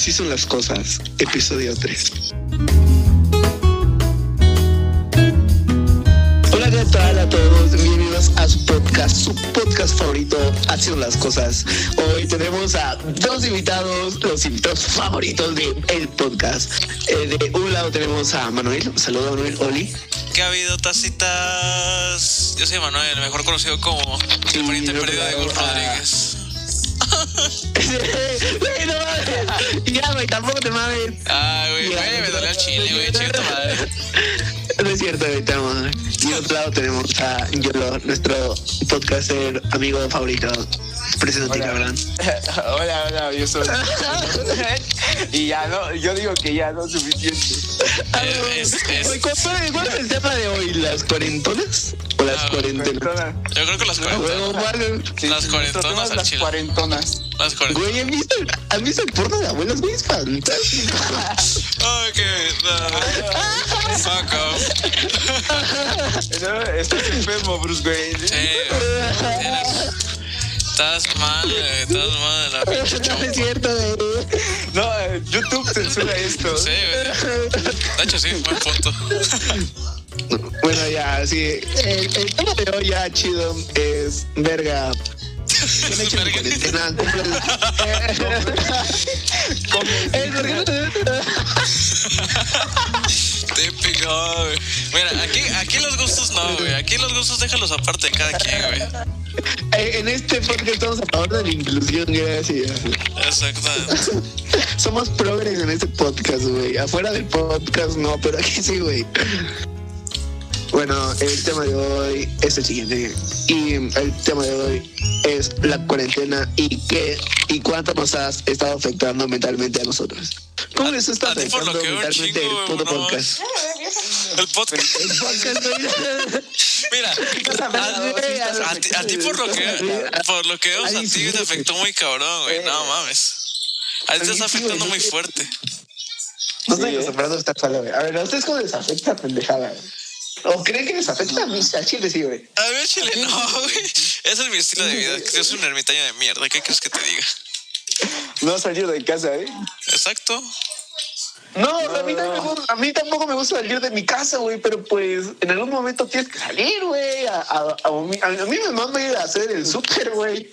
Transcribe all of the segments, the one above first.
Así son las cosas, episodio 3. Hola, ¿qué tal a todos? Bienvenidos a su podcast, su podcast favorito, Así son las cosas. Hoy tenemos a dos invitados, los invitados favoritos del podcast. Eh, de un lado tenemos a Manuel, saludos Manuel, Oli. ¿Qué ha habido, tacitas? Yo soy Manuel, mejor conocido como el pariente perdido de Golf Rodríguez. Güey, no mames. Ya, güey, tampoco te mames. Ah, güey, güey, me dolió el chile, güey, chinga madre. No es cierto, güey, tenemos. Y otro lado tenemos a Yolo, nuestro podcaster amigo favorito. Preséntate, Hola. cabrón. hola, hola, yo soy. y ya no, yo digo que ya no es suficiente. Es- es- Güey, ¿cuál, es el tema de hoy? ¿Las cuarentonas? ¿O las Ah, cuarentenas? Yo creo que las Ah, cuarentonas. Las cuarentonas es al las chile. cuarentonas. Las cuarentonas. Güey, ¿han visto, ¿han visto el porno de abuelas? Güey, es fantástico. Qué. no. Fuck off. No, estás enfermo, Bruce Wayne. Sí, tienes- Estás mal, güey, estás mal de la pinche No chompa. es cierto, güey. No, eh, YouTube censura esto. Sí, güey. De hecho, sí, buen punto. Bueno, ya, sí. El, el tema de hoy ya chido es verga. ¿Qué han hecho en cuarentena? ¿por qué no te- Típico, güey. Mira, aquí, aquí los gustos no, güey. Aquí los gustos déjalos aparte de cada quien, güey. Eh, En este podcast estamos a favor de la inclusión, gracias. Exactamente. Somos progres en este podcast, güey. Afuera del podcast no, pero aquí sí, güey. Bueno, el tema de hoy es el siguiente. Y el tema de hoy es la cuarentena y qué y cuánto nos ha estado afectando mentalmente a nosotros. ¿Cómo les está afectando lo que veo, mentalmente chingo, el puto podcast? El podcast. El podcast. Mira, a, ti, a ti por lo que por lo que veo, a ti te afectó muy cabrón, güey. No mames. A ti te está afectando muy fuerte. No ¿eh? acostumbrado a estar solo, güey. A ver, ¿a ustedes cómo les afecta pendejada? güey? ¿O creen que les afecta a mí? A Chile sí, güey. A ver, chile, no, güey. Ese es mi estilo de vida. Yo soy un ermitaño de mierda. ¿Qué quieres que te diga? No salir de casa, ¿eh? Exacto. No, a, mí gusta- a mí tampoco me gusta salir de mi casa, güey, pero pues en algún momento tienes que salir, güey. A, a- a mí, a mí me mama ir a hacer el súper, güey.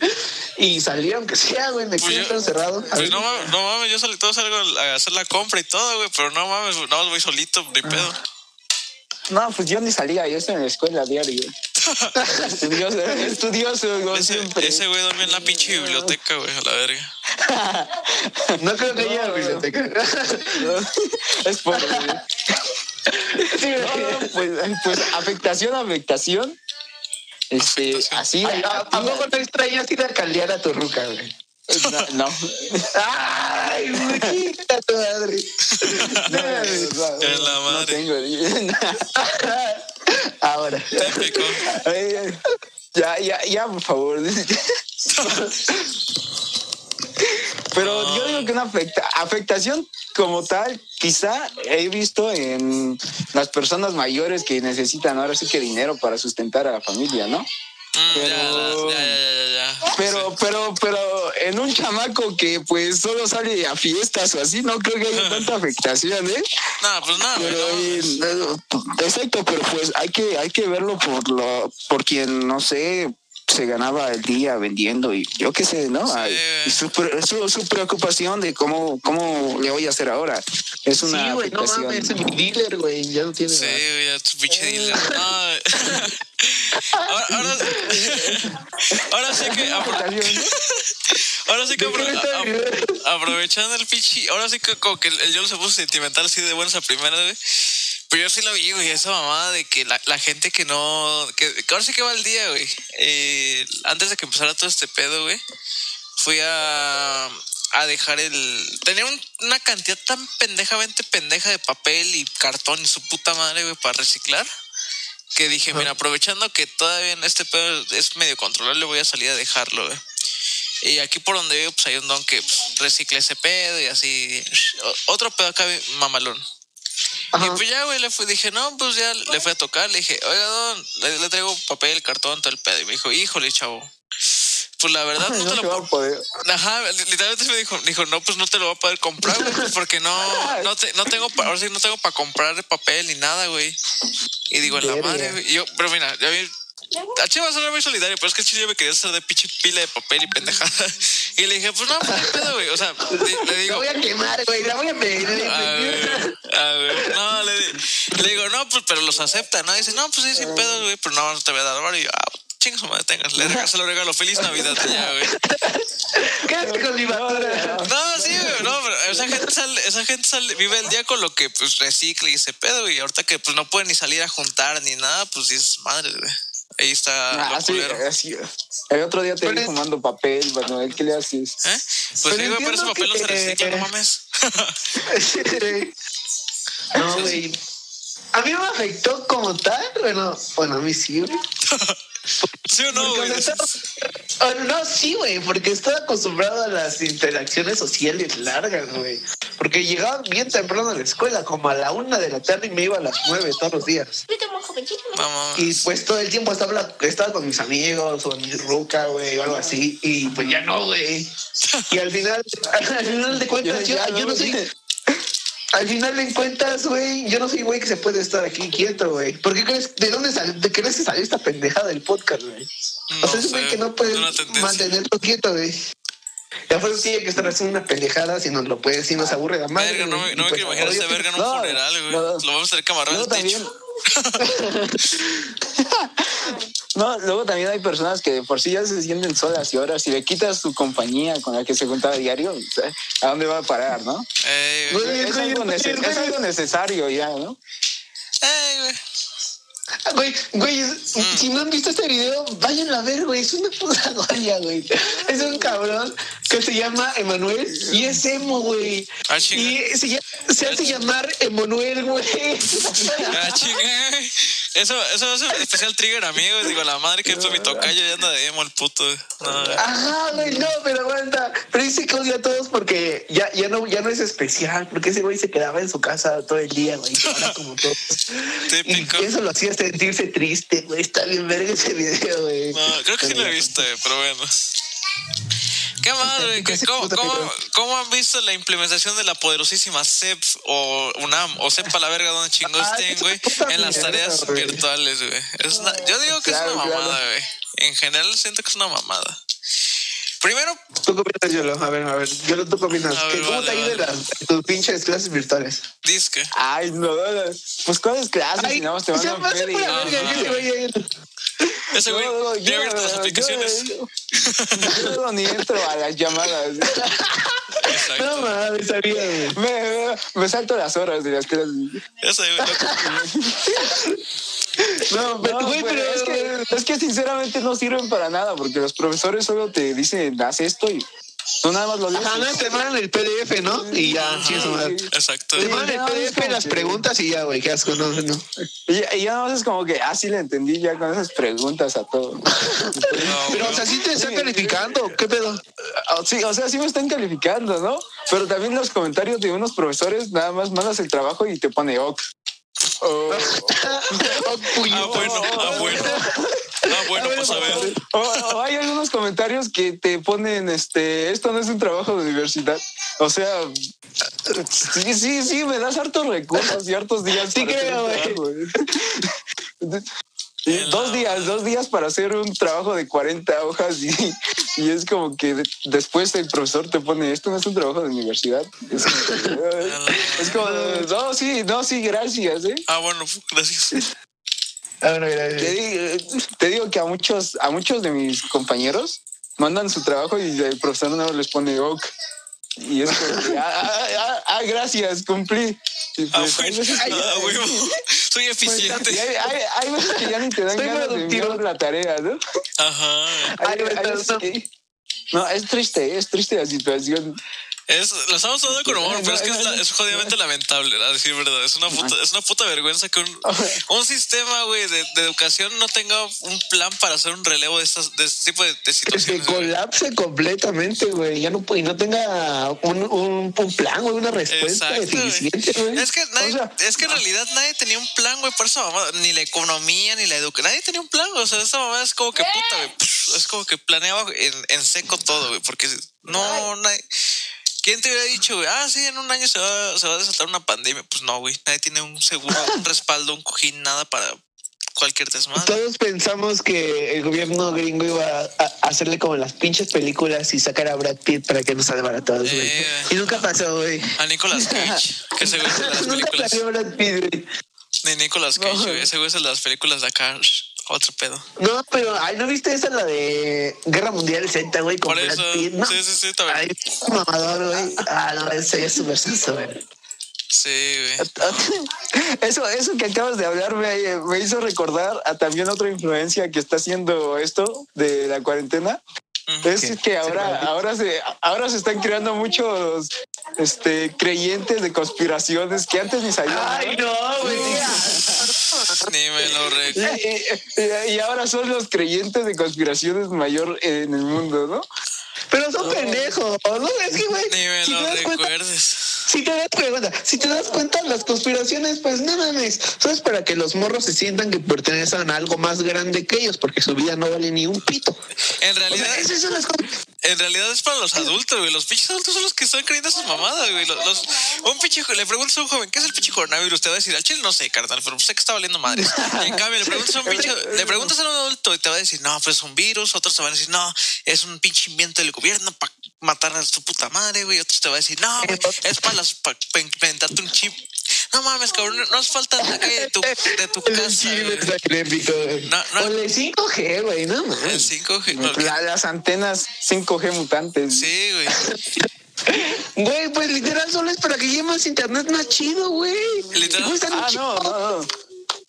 Y salir aunque sea, güey, me Pues quedo yo- encerrado. A Pues ver, no mames, no mames, yo salí todo salgo a hacer la compra y todo, güey. Pero no mames, no voy solito, ni pedo. No, pues yo ni salía, yo estoy en la escuela diario. estudioso, estudioso, como Ese, siempre. ese güey dormía en la pinche biblioteca, güey, a la verga. no creo que haya biblioteca. es por... Sí, güey. No, pues, pues afectación, afectación. Este, Afectación. así. Ay, ¿A, a poco no extrañas ir a caldear a tu ruca, güey? No, no. Ay, güey, quita tu madre. No, no, Tengo. Ahora. Típico. Ya, ya, ya, por favor. Pero yo digo que una afecta- afectación como tal, quizá he visto en las personas mayores que necesitan ahora sí que dinero para sustentar a la familia, ¿no? Mm, Pero- ya, ya. Pero, pero, pero en un chamaco que pues solo sale a fiestas o así, no creo que haya tanta afectación, ¿eh? No, pues Pero, no eh, no, exacto, pero pues hay que, hay que verlo por lo, por quien, no sé, se ganaba el día vendiendo y yo qué sé, ¿no? Sí, y su, su, su preocupación de cómo, cómo le voy a hacer ahora. Es una Sí, güey, no mames, es mi dealer, güey, ya no tiene. Sí, güey, ya tu pinche dealer. No, ahora, ahora, ahora sí que. Ahora sí que ¿De qué me apro- aprovechando el pinche. Ahora sí que como que el, el Yolo se puso sentimental así de buenas a primeras, güey. Pero yo sí lo vi, güey, esa mamada de que la, la gente que no. Que, que ahora sí que va el día, güey. Eh, antes de que empezara todo este pedo, güey. Fui a. A dejar el. Tenía un- una cantidad tan pendejamente pendeja de papel y cartón y su puta madre, güey, para reciclar. Que dije, mira, aprovechando que todavía en este pedo es medio controlable, voy a salir a dejarlo, güey. Y aquí por donde vivo, pues hay un don que pues, recicla ese pedo y así. Otro pedo acá, mamalón. Y Ajá. pues ya, güey, le fui, dije, no, pues ya le fui a tocar. Le dije, oiga, don, le, le traigo papel, cartón, todo el pedo. Y me dijo, híjole, chavo. pues la verdad no, No te lo poder. Ajá, literalmente me dijo, dijo, no, pues no te lo voy a poder comprar, güey, pues, porque no, no, te, no tengo, pa- ahora sí no tengo para comprar papel ni nada, güey. Y digo, la madre, güey. Y yo, pero mira, ya vi, a Chile va a sonar muy solidario, pero es que chile me quería hacer de pinche pila de papel y pendejada. Y le dije, pues no, pues no pedo, güey. O sea, le, le La digo, voy a quemar, güey. La voy a pedir. a ver, a ver, no, le, le digo, no, pues, pero los acepta, ¿no? Dice, no, pues sí, sin pedo, güey, pero no, no te voy a dar varo. Y yo, ah, chinga su madre, tengas, le regalo, regalo, feliz Navidad ya, güey. Quédate con mi basura. No, sí, güey, no, pero esa gente sale, esa gente sale, vive el día con lo que pues recicla y ese pedo, güey. Y ahorita que pues no pueden ni salir a juntar ni nada, pues dices, madre, güey. Ahí está Ah, lo sí, culero. así. El otro día te Pero vi es- fumando papel, Manuel. ¿Qué le haces? ¿Eh? Pues sí, güey, pero ese entiendo papel no se que- recicla, no mames. No, güey. A mí me afectó como tal. Bueno, bueno, a mí sí, güey. ¿Sí o no, güey? oh, no, sí, güey, porque estaba acostumbrado a las interacciones sociales largas, güey. Porque llegaba bien temprano a la escuela, como a la una de la tarde y me iba a las nueve todos los días. Y pues todo el tiempo estaba, estaba con mis amigos o mi ruca, güey, o algo así. Y pues ya no, güey. Y al final, al final de cuentas, yo, Ya, yo no soy. Al final de cuentas, güey, yo no soy güey que se puede estar aquí quieto, güey. ¿Por qué crees? ¿De dónde de qué crees que salió esta pendejada del podcast, güey? o sea, es un güey que no puede mantenerlo quieto, güey. Ya fue tiene que estar haciendo una pendejada si nos lo puede, si nos aburre la madre. Verga, no me, no me pues, quiero imaginar verga en un No, funeral, güey. no. Lo vamos a amarrar Luego también. No, luego también hay personas que de por sí ya se sienten solas y ahora si le quitas su compañía con la que se juntaba a diario, o sea, ¿a dónde va a parar, no? Ey, güey. Güey, Es güey, algo, güey, neces- güey. es algo necesario ya, ¿no? Ey, güey. Güey, güey, Mm. si no han visto este video, vayan a ver, güey. Es una puta joya, güey. Es un cabrón que se llama Emanuel y es emo, güey. Ah. Y se, hace llamar Emanuel, güey. Ah. Eso, eso es un especial trigger, amigo. Digo, la madre que es mi tocayo y anda de emo el puto. No. Ajá, güey, no, pero aguanta. Pero dice odia a todos porque ya, ya, no, ya no es especial, porque ese güey se quedaba en su casa todo el día, güey. Ahora como todos. Y eso lo hacía sentirse triste, güey. Está bien verga ese video, güey. No, creo que sí lo he visto, pero bueno. ¿Qué más, güey? ¿Qué- ¿Cómo, cómo, cómo han visto la implementación de la poderosísima CEP o UNAM o sepa la verga donde chingos Ah, estén, güey? En las tareas güey. virtuales, güey. Es una- yo digo que Claro, es una claro. mamada, güey. En general siento que es una mamada. Primero, ¿Tú qué opinas, Yolo? A ver, a ver. Yolo, ¿tú qué opinas? A ver, ¿Qué- ¿Cómo vale, te ha ido vale. tus pinches clases virtuales? disque. Ay, no, pues ¿cuáles clases? Si nada más te van a pasa ver ese güey No, no, yo- las yo- aplicaciones. Yo, yo ni entro a las llamadas. Exacto. No mames, sabía, güey. Me, me salto las horas de las clases. Ese güey. No, pero, No, güey, pero es, que, es que sinceramente no sirven para nada porque los profesores solo te dicen haz esto y tú nada más lo lees. Ajá, no, te mandan el PDF, ¿no? Y ya, sí, eso. Exacto. Te mandan el PDF, las que- preguntas y ya, güey, qué asco, no, no. Y, y ya nada más es como que, ah, sí le entendí ya con esas preguntas a todo. No, Pero, o sea, sí te están calificando, ¿qué pedo? Ah, Sí, o sea, sí me están calificando, ¿no? Pero también los comentarios de unos profesores, nada más mandas el trabajo y te pone ok. Oh, puño. Ah, bueno, ah, bueno. Ah, bueno, pues a ver. o- o hay algunos comentarios que te ponen, este, esto no es un trabajo de universidad. O sea, sí, sí, sí, me das hartos recursos y hartos días. Sí creo, güey. trabajo, güey. Y Dos días, dos días para hacer un trabajo de 40 hojas y, y es como que de- después el profesor te pone, esto no es un trabajo de universidad. Es como, es como, no, sí, no, sí, gracias. ¿eh? Ah, bueno, gracias. Ah, Te, digo, te digo que a muchos, a muchos de mis compañeros mandan su trabajo y el profesor no les pone ok. Y es que, ah, ah, ah, ah, gracias, cumplí. Ah, pues, bueno. Ah, güey. Soy y eficiente. hay, hay- hay veces que ya ni te dan ganas de la tarea, ¿no? Ajá. Hay- no, es triste, es triste la situación. Es, lo estamos hablando con humor, pero es que es, la- es jodidamente lamentable, a decir verdad. Es una puta, es una puta vergüenza que un, un sistema, güey, de, de educación no tenga un plan para hacer un relevo de, estas, de este tipo de, de Que situaciones. güey. colapse completamente, güey. Ya no puede, y no tenga un, un, un plan, güey, una respuesta Exacto, güey. eficiente, güey. Es que, nadie, O sea, es que en realidad nadie tenía un plan, güey, por esa mamá, ni la economía, ni la educación, nadie tenía un plan, güey, o sea, esa mamá es como que puta, güey, es como que planeaba en, en seco todo, güey, porque no, nadie, ¿quién te hubiera dicho, güey? Ah, sí, en un año se va, se va a desatar una pandemia, pues no, güey, nadie tiene un seguro, un respaldo, un cojín, nada para cualquier desmadre. Todos pensamos que el gobierno gringo iba a, hacerle como en las pinches películas y sacar a Brad Pitt para que nos salvara a todos, güey. Eh. Y nunca pasó, güey. A Nicolas Cage, que güey es de las Nunca películas, salió Brad Pitt, güey. de Nicolas Cage, güey, ese güey es de las películas de acá, otro pedo. No, pero, ay, ¿no viste esa la de Guerra Mundial Z, güey? Con Por eso, ¿no? sí, sí, sí, también. Ay, mamador, güey. Ah, no, ese es súper senso, güey. Sí, güey. Eso, eso que acabas de hablar me, me hizo recordar a también otra influencia que está haciendo esto de la cuarentena. Es que ahora, ahora se, ahora se están creando muchos este, creyentes de conspiraciones que antes ni sabían. Ay, no, güey. Ni me lo Y, recuerdo. y- y ahora son los creyentes de conspiraciones mayor en el mundo, ¿no? Pero son pendejos, ¿no? Es que, güey, Ni me si lo cuenta, recuerdes. Si te das cuenta, si te das cuenta, las conspiraciones, pues no mames, es para que los morros se sientan que pertenecen a algo más grande que ellos, porque su vida no vale ni un pito. En O sea, realidad, esas son las cosas. en realidad es para los adultos, güey. Los pinches adultos son los que están creyendo esas mamadas, güey. Los, los- un pinche, le preguntas a un joven, ¿qué es el pinche coronavirus? Te va a decir, al chile no sé, carnal, pero sé que está valiendo madre. Y en cambio, le preguntas a un pinche, le preguntas a un adulto y te va a decir, no, pues es un virus. Otros te van a decir, no, es un pinche invento del gobierno para matar a tu puta madre, güey. Otros te van a decir, no, güey, es para las, para inventarte un chip. No mames, cabrón, no hace falta de tu, de tu El casa, güey. No, no. O el 5G, güey, no El mames. 5G. no, La- las antenas 5G mutantes. Sí, güey. Güey, pues literal solo es para que llegue más internet más chido, güey. Literal. Ah, no, chingo. no, no.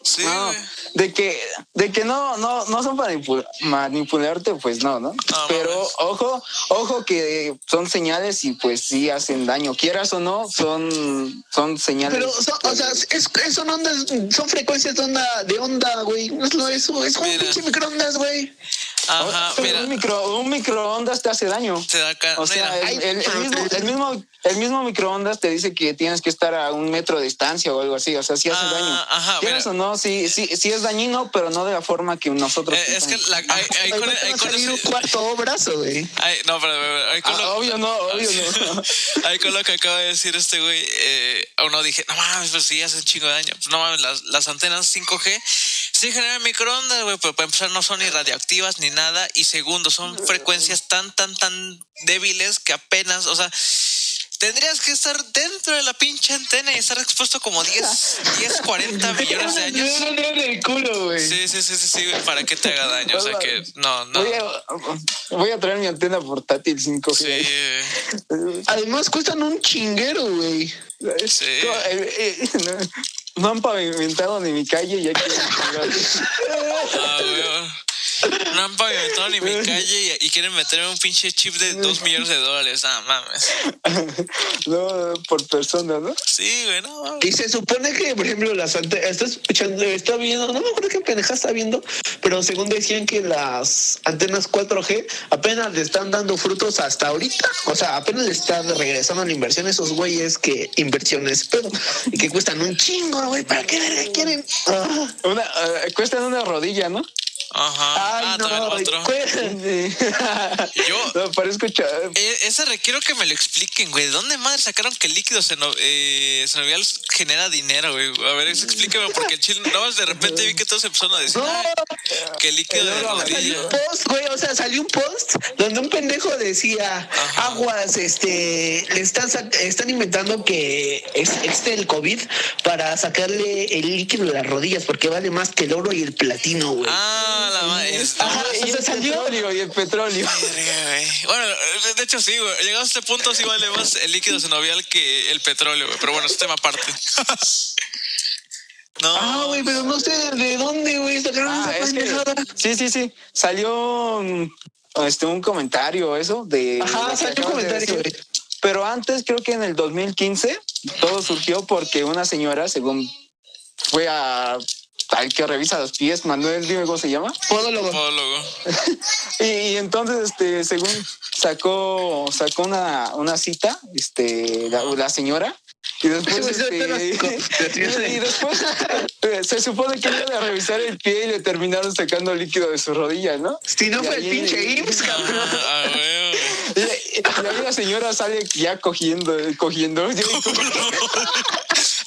Sí, No, güey. de que, de que no, no, no son para manipu- manipularte, pues no, ¿no? Pero mames. ojo, ojo que son señales y pues sí hacen daño, quieras o no, son, son señales. Pero, son, o sea, es, es- son ondas, son frecuencias de onda, de onda, güey. No es lo eso, es como un Mira. pinche microondas, güey. Ajá, Pero mira. un, micro, un microondas te hace daño. Te da. O sea, mira. el, el- el mismo, el, mismo, el mismo microondas te dice que tienes que estar a un metro de distancia o algo así. O sea, sí hace Ah, daño. ajá, Quieras mira. o no, sí, sí, sí es dañino, pero no de la forma que nosotros. Eh, es que la, ahí, ahí con, a con un cuarto brazo, güey. no, pero con Ah, lo, obvio no, obvio no. ahí con lo que acaba de decir este güey, eh, uno dije, no mames, pues sí, hace un chingo de daño. Pues no mames, las, las antenas 5G sí generan microondas, güey, pero para empezar no son ni radioactivas ni nada. Y segundo, son frecuencias tan, tan, tan débiles que apenas, o sea, tendrías que estar dentro de la pinche antena y estar expuesto como 10, 10 40 millones de años. No, no, en el culo, güey. Sí, sí, sí, sí, sí, güey, para que te haga daño. O sea que, no, no. Voy, a, voy a traer mi antena portátil 5G. Sí, güey. Además cuestan un chinguero, güey. Sí. No, eh, eh, no, no han pavimentado ni mi calle y quieren Ah, güey. No han pavimentado ni mi calle y, y quieren meterme un pinche chip de 2 millones de dólares. Ah, mames. no por persona, ¿no? Sí, güey, no mames. Y se supone que, por ejemplo, las antenas, estás escuchando, está viendo, no me acuerdo qué pendeja está viendo, pero según decían que las antenas 4G apenas le están dando frutos hasta ahorita. O sea, apenas le están regresando la inversión a esos güeyes que inversiones, pero y que cuestan un chingo, güey. ¿Para qué verga quieren? Ah. Una, eh, cuestan una rodilla, ¿no? Ajá. Ay, ah, no, güey, otro. Yo- No, parezco cha- Eh, ese requiero que me lo expliquen, güey. ¿De dónde madre sacaron que el líquido seno- eh, senovial genera dinero, güey? A ver, explíqueme, porque el chile, no, de repente vi que todos empezaron a decir No, "Ay, que el líquido de Salió un post, güey, o sea, salió un post donde un pendejo decía, Ajá. aguas, este, le están, están inventando que es, existe el COVID para sacarle el líquido de las rodillas, porque vale más que el oro y el platino, güey. Ah, la madre. es- Ajá, y el salió- petróleo y el petróleo. Bueno, de- de hecho sí, güey. Llegado a este punto sí vale más el líquido senovial que el petróleo, güey. Pero bueno, es tema aparte. no. Ah, güey, pero no sé de dónde, güey, sacaron Ah, esa es que, pendejada. sí, sí, sí. Salió este, un comentario, eso, de. Ajá, salió un de comentario, güey. pero antes creo que en el 2015 todo surgió porque una señora, según fue a al que revisa los pies, Manuel, dime cómo se llama. Podólogo. Podólogo. Y, y entonces, este, según sacó, sacó una, una cita, este, la, la señora. Y después, este, y, después eh, se supone que iban a revisar el pie y le terminaron sacando líquido de su rodilla, ¿no? Si no Y fue el pinche IMSS, cabrón. Ah, huevo. Y, y ahí la señora sale ya cogiendo, cogiendo.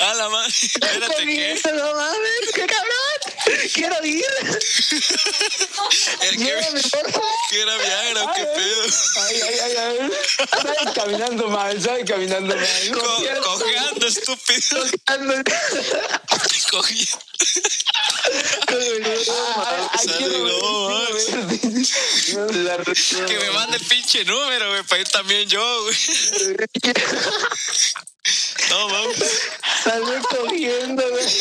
Ah, la madre. Espérate, ¿qué? No mames, qué cabrón. Quiero ir. ¿El qué? Llévame, por favor. ¿Qué era Viagra o qué pedo? Ay, ay, ay, ay. Sabe caminando mal, sabe caminando mal. Co- cojeando, estúpido. Quiero ver. La Que me mande el pinche número, güey, para ir también yo, güey. No, vamos. Salgo cogiendo, güey.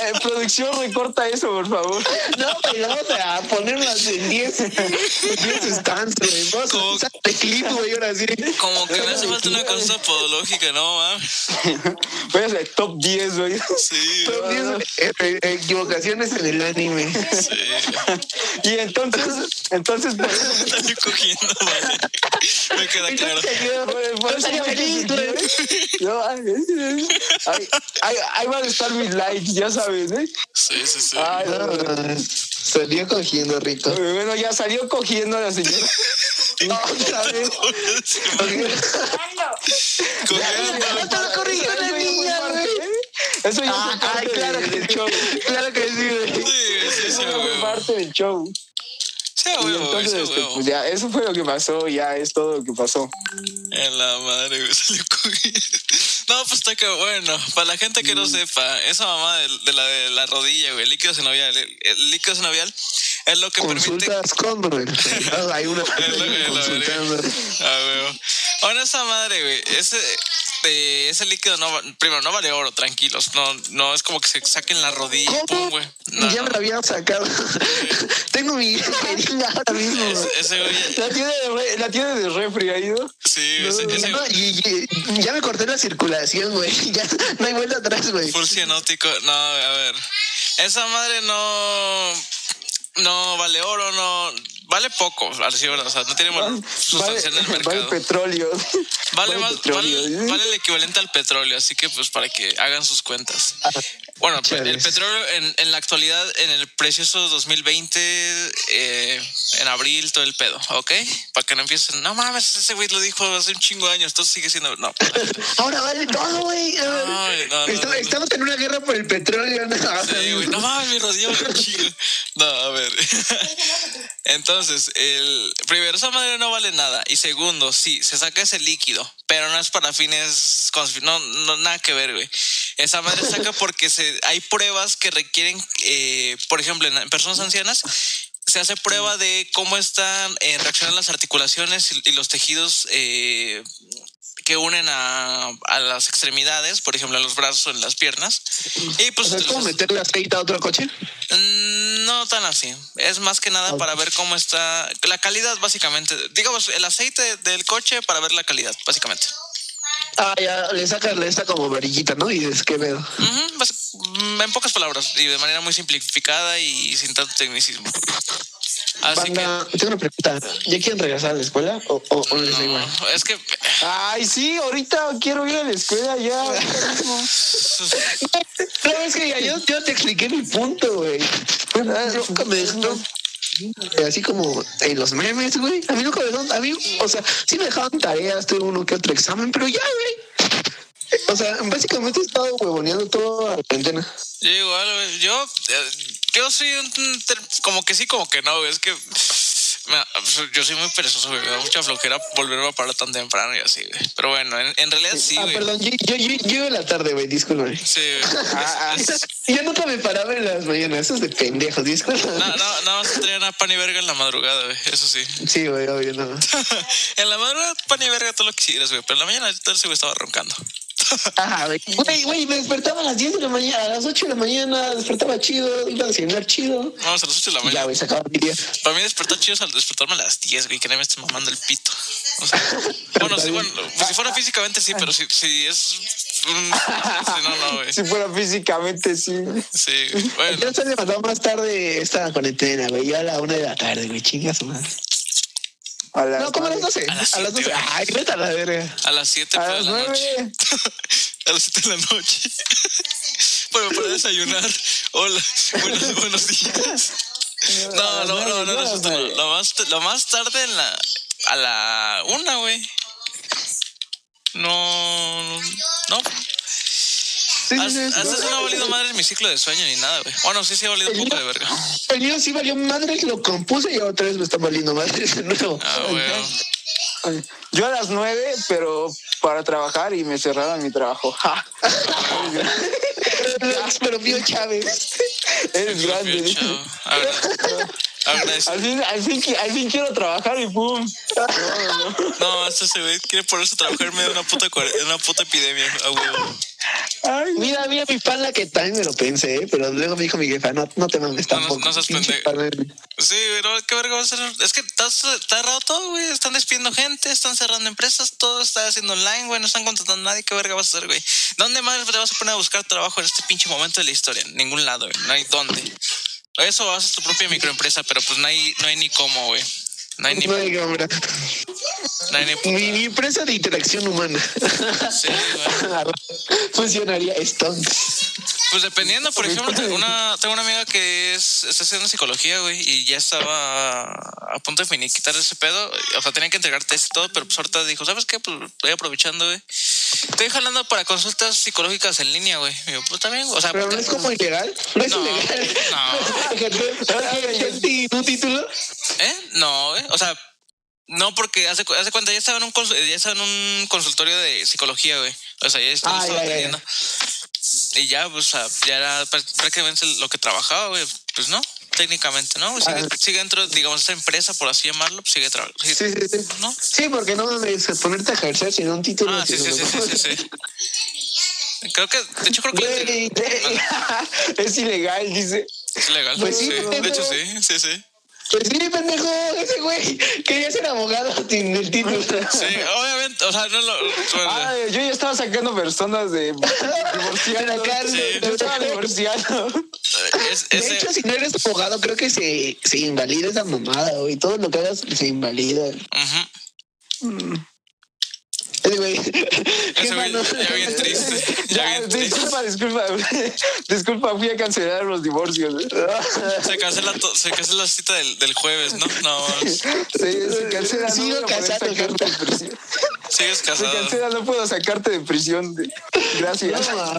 Ay, producción, recorta eso, por favor. No, güey, vamos a ponerlas en 10 10 stands, güey. Vamos Como- a usar de clip, güey, ahora sí. Como que me hace falta una cosa podológica, no, mames. Voy a hacer top 10, güey. Sí, Top 10 eh, eh, equivocaciones en el anime. sí. Y entonces, entonces, por eso, Estoy cogiendo, vale. Me queda claro. por eso estaría fue que feliz, se- güey. No, ay, ahí, ahí, ahí van a estar mis likes, ya sabes, ¿eh? Sí, sí, sí. Ay, no, no, no. Ah, Salió cogiendo rico. Bueno, ya salió cogiendo a la señora. Otra vez. Cogiendo. Estaba corriendo la Eso ya fue niña, parte, güey. ¿eh? Eso ya Ah, ay, claro del, que show. Claro que sí, güey. Sí, sí, sí, Eso fue parte del show. Sí, Y huevo, entonces, sí, este, pues ya, eso fue lo que pasó, ya es todo lo que pasó. En la madre, güey, salió. No, pues está que bueno. Para la gente que no Mm. sepa, esa mamá de, de la de la rodilla, güey, el líquido sinovial, el, el líquido sinovial es lo que permite. Consultas con. Hay una Es lo que-. Ah. Ahora esa madre, güey, ese, eh, ese líquido no, primero no vale oro, tranquilos. No, no es como que se saquen la rodilla, pum, güey. No, ya me lo habían sacado. Tengo mi jeringa ahora mismo. güey. Ese- Ese güey, La tiene de, la tiene de refri ahí, ¿no? sí, ese, ese No, y, y- ya me corté la circulación, güey. Ya no hay vuelta atrás, güey. full cianótico. No, a ver. Esa madre no. No vale oro, no. Vale poco, así, ¿verdad? O sea, no tiene Vale, sustancia en el vale mercado. petróleo. Vale, más, petróleo, vale, ¿eh? vale el equivalente al petróleo, así que pues para que hagan sus cuentas. Bueno, pe- el petróleo en, en la actualidad, en el precioso 2020, eh, en abril, todo el pedo, ¿ok? Para que no empiecen, no mames, ese güey lo dijo hace un chingo de años, entonces sigue siendo, no. Ahora vale todo, güey. No, no, Estamos- no. Estamos en una guerra por el petróleo. ¿no? Sí, güey, no mames, mi rodilla vale un chingo. No, a ver. Entonces, el primero, esa madre no vale nada. Y segundo, sí, se saca ese líquido, pero no es para fines, no, no nada que ver, güey. Esa madre se saca porque se, hay pruebas que requieren, eh, por ejemplo, en, personas ancianas, se hace prueba de cómo están eh, reaccionando las articulaciones y, y los tejidos eh, que unen a, a las extremidades, por ejemplo, en los brazos o en las piernas. Y pues ¿Es como meterle aceite a otro coche? Mm, No tan así. Es más que nada para ver cómo está la calidad, básicamente. Digamos, el aceite del coche para ver la calidad, básicamente. Ah, ya le sacas esta como varillita, ¿no? Y dices, ¿qué pedo? Ujú, bas- mm, en pocas palabras y de manera muy simplificada y sin tanto tecnicismo. Así Banda, tengo una pregunta. ¿Ya quieren regresar a la escuela o, o, o les da que igual? no, es que Ay, sí, ahorita quiero ir a la escuela ya. No, es que ya yo, yo te expliqué mi punto, güey. Ah, Nunca me dejaron, eh, así como en los memes, güey. A mí nunca me dejaron, a mí, o sea, sí me dejaban tareas, tuve uno que otro examen, pero ya, güey. O sea, básicamente he estado huevoneando toda la cuarentena. yo igual, güey, yo, eh, yo soy un, como que sí, como que no, güey, es que yo soy muy perezoso, güey, me da mucha flojera volverme a parar tan temprano y así, güey. Pero bueno, en, en realidad sí, ah, güey. perdón, yo, yo, yo, yo en la tarde, güey, discúlpame. Sí, güey. Ah, es- Yo nunca me paraba en las mañanas, eso es de pendejos, discúlpame. No, no, nada más traían a pan y verga en la madrugada, güey. Eso sí. Sí, güey, obvio, no. en la madrugada, pan y verga, todo lo que quisieras, güey. Pero en la mañana todo ese güey estaba roncando. Ajá, güey. Güey, güey, me despertaba a las 10 de la mañana, a las 8 de la mañana, despertaba chido, iba a desayunar chido. Vamos a las 8 de la Y ya, mañana. güey, se acababa mi día. Para mí despertar chido es al despertarme a las 10, güey, que no me esté mamando el pito. O sea, bueno, sí, bueno, pues si fuera físicamente sí, pero si, si es... un- si no, no, güey. Si fuera físicamente, sí. Sí, bueno. Yo se levantaba más tarde esta cuarentena, güey. Yo a la una de la tarde, güey, chingas madre. A las No, como a las nueve. 12. A las A las 12. siete, güey. Ay, vete a la verga. A las 7 A de las la noche. nueve. A las 7 de la noche. Bueno, para desayunar. Hola, buenos, buenos días. No, no, no, no, no, no, Lo más, lo más tarde en la. A la una, güey. No. No. Sí, sí, Hasta eso no ha valido madre mi ciclo de sueño ni nada, güey. Bueno, sí, sí ha valido un poco de verga. El mío sí valió madres, lo compuse y otra vez me está valiendo madres de nuevo. Ah, güey. Yo a las nueve, pero para trabajar y me cerraron mi trabajo. Ja. Pero mío Chávez. Eres grande. Al fin, al, fin, al fin quiero trabajar y pum. No, hasta ese güey quiere ponerse a trabajar en medio de una puta, una puta epidemia, a huevo. Ay, Mira, mira mi pana que también me lo pensé, ¿eh? pero luego me dijo mi jefa, no, no te mames No, no, tampoco. no seas pendejo. Sí, pero qué verga va a ser. Es que está, está errado todo, güey. Están despidiendo gente, están cerrando empresas, todo está haciendo online, güey. No están contratando a nadie. ¿Qué verga vas a hacer, güey? ¿Dónde más te vas a poner a buscar trabajo en este pinche momento de la historia? En ningún lado, güey. No hay dónde. Eso vas a hacer tu propia microempresa, pero pues no hay, no hay ni cómo, güey. No hay ni, No hay cámara. no hay ni puta- Mi, mi empresa de interacción humana Sí, güey. funcionaría Stonks. Pues dependiendo, por ejemplo, tengo una, tengo una amiga que es, está estudiando psicología, güey, y ya estaba a punto de finiquitar ese pedo. O sea, tenía que entregar test y todo, pero pues ahorita dijo, ¿sabes qué? Pues estoy aprovechando, güey. Estoy jalando para consultas psicológicas en línea, güey. Y yo, pues también, o sea, Pero no es como ilegal. No es No, ilegal. no. Un título. ¿Eh? No, güey. O sea, no porque hace, cu- hace cuenta, ya estaba en un ya estaba en un consultorio de psicología, güey. O sea, ya estaba, Ah, estaba ya, ya, ya. Y ya, pues, ya era prá- prácticamente lo que trabajaba, güey. Pues no, técnicamente, ¿no? Sigue, Ah. sigue dentro, digamos, esta empresa, por así llamarlo, pues sigue trabajando. Sí, sí, sí. ¿No? Sí, porque no mames, ponerte a ejercer sin un título. Ah, sí, sí, sí, sí, sí. Creo que, de hecho, creo que Güey, es ilegal, dice. es legal. Pues sí, de hecho, sí, sí, sí. Pues sí, pendejo, ese güey quería ser abogado sin el título. Sí, obviamente, o sea, no lo. bueno, Ah, yo ya estaba sacando personas de cárcel. Sí, yo estaba divorciando. es, De hecho, si no eres abogado, creo que se, se invalida esa mamada, güey. Todo lo que hagas se invalida. güey. Ese Güey ya bien triste. Ya Ya, bien triste. disculpa, disculpa. Disculpa, fui a cancelar los divorcios. Se cancela, to- se cancela la cita del, del jueves, ¿no? No, Sí, se cancela. Sigo no a casado, sacarte de prisión. sigues Se casado. cancela, no puedo sacarte de prisión. Gracias. No.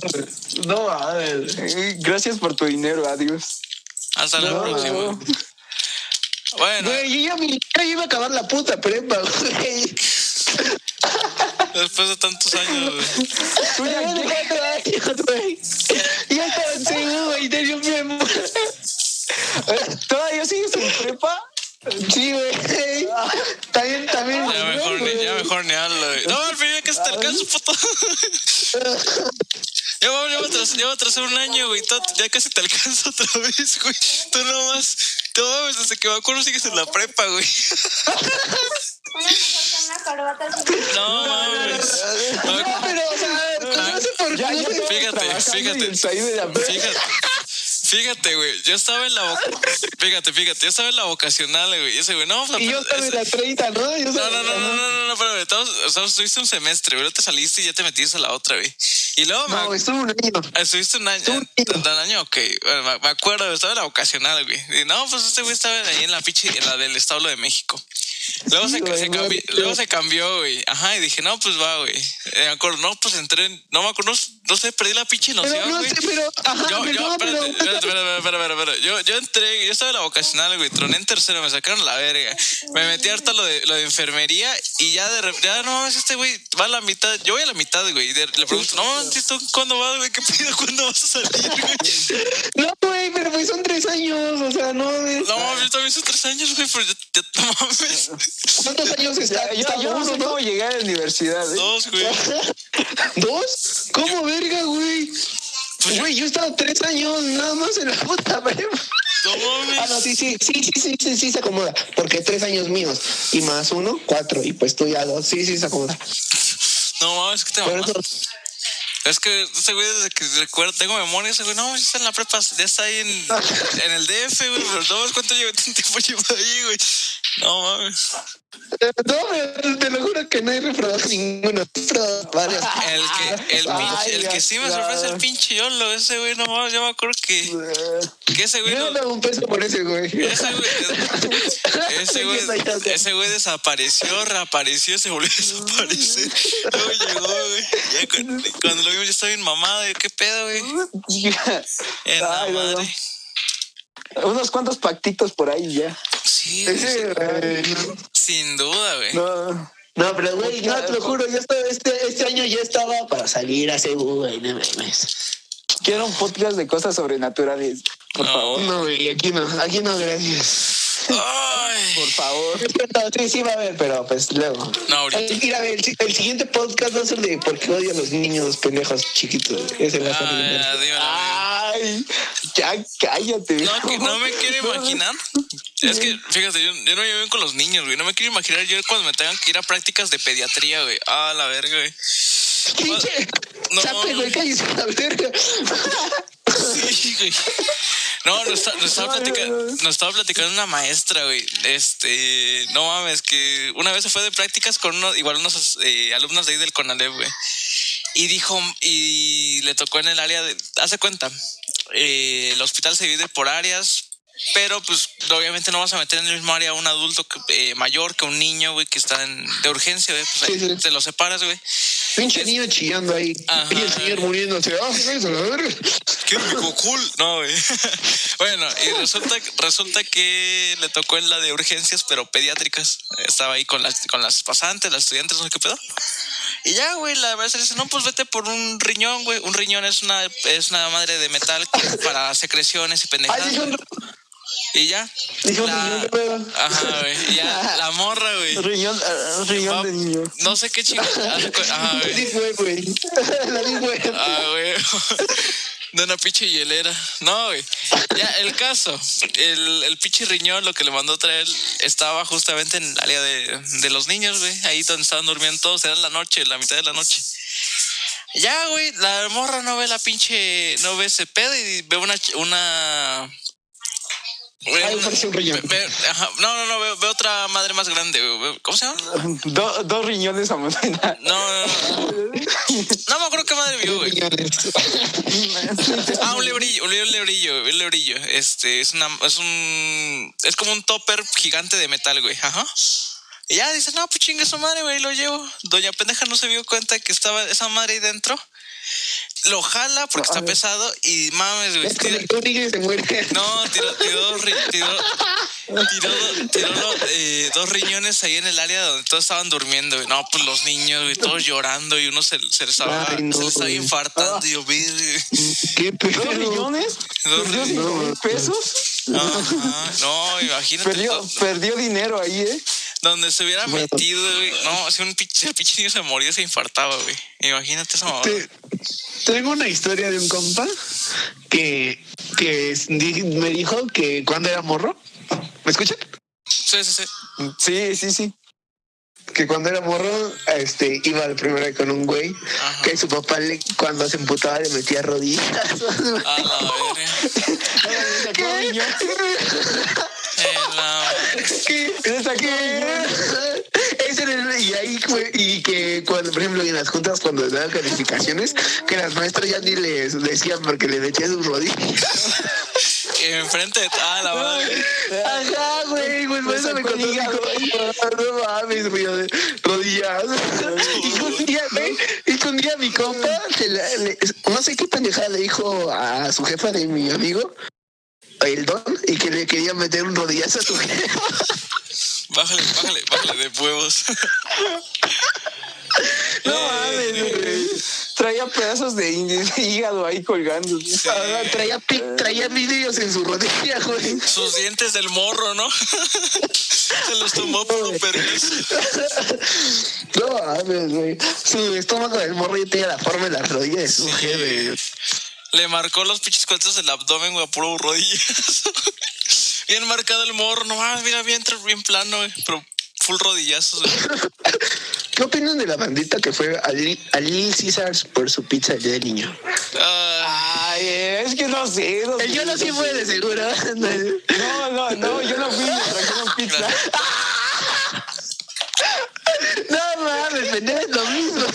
No mames. Eh, Gracias por tu dinero, adiós. Hasta la próxima. no. Bueno, Güey, yo ya, mi- yo iba a acabar la puta prepa, güey. Después de tantos años, güey. Tú ya- años, güey. Ya estaba en segundo, güey, tenía un memo. ¿Todavía sigues en prepa? Sí, güey. También, también. Ya mejor, ni, ya mejor ni hablo, güey. No, al fin ya que se te alcanza, puto. Ya va, ya va a tras- ya atrasar un año, güey. Ya casi te alcanza otra vez, güey. Tú nomás. Tú mames, desde que me acuerdo sigues en la prepa, güey. No mames. No, pero, o sea, no sé por qué. Fíjate, fíjate. Fíjate, fíjate, güey. Yo estaba en la fíjate, fíjate, yo estaba en la vocacional, güey. Y ese güey, no, Y yo estaba en ese- la 30, ¿no? No, no, no, no, no, no, no, espérame, estabas- o sea, estuviste un semestre, güey, te saliste y ya te metiste a la otra, güey. Y luego me, No, estuvo un año. Estuviste un año. Un ¿Un año? Ok. Me- acuerdo, estaba en la vocacional, güey. Y no, pues este güey estaba ahí en la pinche, en la del establo de México. Luego, Sí, se, güey, se cambió, luego se cambió, güey. Ajá, y dije, no, pues va, güey. Eh, me acuerdo, no, pues entré, en- no me acuerdo, no, sé, perdí la pinche Pero noción, no güey. sé, pero, ajá, Yo, pero yo, no, espérate, pero. espérate, espérate, espérate, espérate, espérate. Yo, yo entré, yo estaba en la vocacional, güey, troné en tercero, me sacaron la verga. Me metí harta lo de, lo de enfermería y ya de repente, ya no mames, este güey va a la mitad, yo voy a la mitad, güey. Y de- le pregunto, no mames, ¿tú cuándo vas, güey? ¿Qué pido? ¿Cuándo vas a salir, güey? No, güey, pero pues son tres años, o sea, no. es- No mames, yo también son tres años, güey, pero ya, no mames. ¿Cuántos años está? Ya, yo, está yo no sé cómo llegué a la universidad. ¿eh? Dos, güey. ¿Dos? ¿Cómo verga, güey? Güey, yo he estado tres años nada más en la puta prepa. Ah, no, sí, sí, sí, sí, sí, sí, sí, se acomoda. Porque tres años míos y más uno, cuatro. Y pues tú ya dos. Sí, sí, se acomoda. No mames, que te Por eso, Es que ese güey, desde que recuerdo, tengo memoria, ese güey, no, ya está en la prepa, ya está ahí en, en el DF, güey, pero no cuánto llevo tiempo llevo ahí, güey. No mames. Eh, no, pero te lo juro que no he reprobado ninguno. Varios. El que, el, Ay, pinche, el que sí me sorprende es el pinche Yolo, ese güey, no mames, yo me acuerdo que, que ese güey. Yo no un peso por ese, güey. Ese güey, ese güey, ese güey desapareció, reapareció, se volvió a desaparecer. Luego llegó, güey. Ya cuando, cuando lo vimos, ya estaba bien mamado. yo, ¿Qué pedo, güey? En la madre. Unos cuantos pactitos por ahí ya. Sí, Ese, güey, sin duda, güey. No. No, pero güey, no te lo juro, yo estaba, este, este año ya estaba para salir a Cebu, güey, no mames. Quiero un podcast de cosas sobrenaturales. Por No. favor. No, güey, aquí no, aquí no, gracias. Ay. Por favor. Sí, sí va a haber, pero pues luego. No, ahorita. Eh, Mira, a ver, el, si- el siguiente podcast va a ser de por qué odio a los niños pendejos chiquitos. Ese va a ser Ah, el Ay, ya cállate. No, que no me quiero imaginar. Es que, fíjate, yo, yo no me llevo bien con los niños, güey. No me quiero imaginar yo cuando me tengan que ir a prácticas de pediatría, güey. Ah, la verga, güey. Pinche. No. Chape, güey, cállese la verga. Sí, güey. No, nos, está- nos estaba platicando, nos estaba platicando una maestra, güey. Este, no mames, que una vez se fue de prácticas con uno, igual unos eh, alumnos de ahí del CONALEP, güey. Y dijo, y le tocó en el área de, hace cuenta, eh, el hospital se divide por áreas, pero pues obviamente no vas a meter en el mismo área a un adulto que- eh, mayor que un niño, güey, que está en, de urgencia, güey. Pues ahí Sí, sí. te lo separas, güey. Pinche niño chillando ahí. Ajá. Y el señor muriéndose. Ah. ¿Qué dijo cool? No, güey. bueno, y resulta, resulta que le tocó en la de urgencias, pero pediátricas. Estaba ahí con las, con las pasantes, las estudiantes, no sé qué pedo. Y ya, güey, la maestra dice, no, pues vete por un riñón, güey. Un riñón es una, es una madre de metal que- para secreciones y pendejadas. Y ya. dijo la- riñón de pedo. Ajá, güey. y Ya, la morra, güey. Riñón, ah, riñón Va- de niño. No sé qué chingada. Ajá, La güey. di güey, güey. La güey. Ah, güey. De una pinche hielera. No, güey. Ya, el caso. El, el pinche riñón, lo que le mandó traer, estaba justamente en el área de, de los niños, güey. Ahí donde estaban durmiendo todos. Era la noche, la mitad de la noche. Ya, güey, la morra no ve la pinche. No ve ese pedo y ve una. una Güey, riñón. ve- ajá, no, no, no, veo, veo otra madre más grande. ¿Cómo se llama? Do- dos riñones a. No, no, no. No me acuerdo qué madre vio, güey. Ah, un lebrillo, un lebrillo, un lebrillo. Este es una, es un, es como un topper gigante de metal, güey. Ajá. Y ya dice, no, pues chingue su madre, güey, lo llevo. Doña pendeja no se dio cuenta que estaba esa madre ahí dentro. Lo jala porque está pesado y mames, güey. Es tira- se muere. no, tiró, tiró, tiró, tiró, tiró lo- eh, dos riñones ahí en el área donde todos estaban durmiendo. güey. No, pues los niños, güey, todos llorando y uno se, se les estaba, Ay, no, se les estaba güey. infartando. Y yo, "Virgen". ¿Qué pedo? ¿Dos riñones? Dos ¿Perdió riñones. cinco mil pesos? Ajá, no, imagínate. Perdió, perdió dinero ahí, ¿eh? Donde se hubiera Bueno. metido, güey. No, si un pinche, el pinche niño se moría, se infartaba, güey. Imagínate esa mamada. Te- tengo una historia de un compa que, que me dijo que cuando era morro, ¿me escuchan? Sí, sí, sí. Sí, sí, sí. Que cuando era morro, este, iba de primera con un güey Ajá. que su papá le, cuando se emputaba le metía rodillas. A la verga. Y ahí fue, y que cuando, por ejemplo, en las juntas cuando daban calificaciones, que las maestras ya ni les decían porque le metía sus rodillas. Enfrente de. Ah, la madre. Ajá, güey, güey, por eso me contó mi no mames, güey, de rodillas. Y que un día, güey, y que un día mi compa, se la- le- no sé qué pendejada le dijo a su jefa de mi amigo, el don, y que le quería meter un rodillazo a su jefa. Bájale, bájale, bájale de huevos. No Eh, mames, güey. Traía pedazos de hígado ahí colgando. Ajá, Traía, traía vidrios en su rodilla, güey. Sus dientes del morro, ¿no? Se los tomó por perros. No mames, güey. Su estómago del morro ya tenía la forma de la rodilla de su Sí. jefe. Le marcó los pinches cuentos del abdomen, güey, a puro rodillas. bien marcado el morro, no mames, mira, bien, bien plano, güey. Pero full rodillazos, güey. ¿Qué opinan de la bandita que fue a, Li- a Little Caesars por su pizza el día del niño? Ah, Ay, es que no sé. No yo no sí fue de seguro. No, no, no, yo no fui, me trajeron pizza. No mames, pendejo es lo mismo.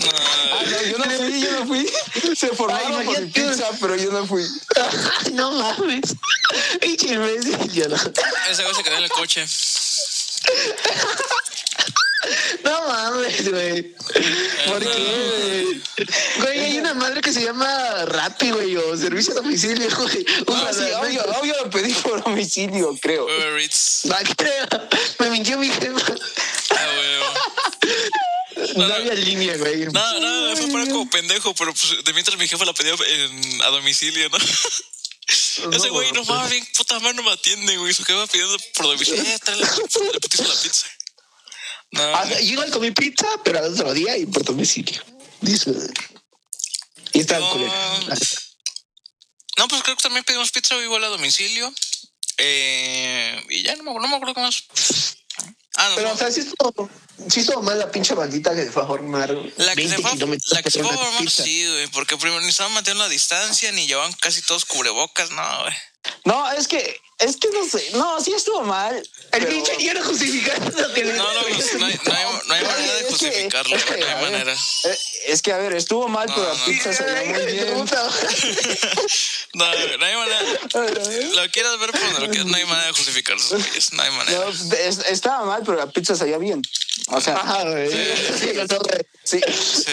Ah, no, no, yo no fui, yo no fui. Se formaron Ay, por mi pizza, pero yo no fui. No mames. Pinche imbécil, yo no. ese güey se quedó en el coche. No mames, güey. ¿Por qué? Güey, hay una madre que se llama Rappi, güey, o servicio a domicilio, güey. Ah, sí, la- obvio, obvio lo pedí por domicilio, creo. Uber Eats. Va, creo. Me mintió mi jefa. Ah, güey. No había línea, güey. No, no, me fue para como pendejo, pero pues de mientras mi jefa la pedía en, a domicilio, ¿no? Ese güey no mames, bien puta madre no me atiende, güey. Su jefa pidiendo por domicilio. Eh, trae la la pizza. No, Ah, yo igual comí pizza, pero al otro día y por domicilio. Dice. Y estaba No. culero. no, pues creo que también pedimos pizza igual a domicilio. Eh, y ya no me, acuerdo- no me acuerdo qué más. Ah, no, Pero, no. o sea, sí estuvo, sí estuvo mal la pinche bandita que se fue a formar La que 20 se fue, kilómetros la que se fue a formar, pizza. sí, güey, porque primero ni estaban manteniendo la distancia, ni llevaban casi todos cubrebocas, no, güey. No, es que, es que no sé. No, sí estuvo mal. El pero- pinche quiero justificar lo que le No, no, pues, no, hay, no, hay, no hay manera de justificarlo, es que, güey, no hay manera. Es que, a ver, estuvo mal, No, pero no. la pizza se veía muy bien. No, no hay manera. Lo quieras ver por donde lo quieras, no hay manera de justificarlo. No hay manera. No, es- estaba mal, pero la pizza se veía bien. O sea, güey. Sí, güey. sí.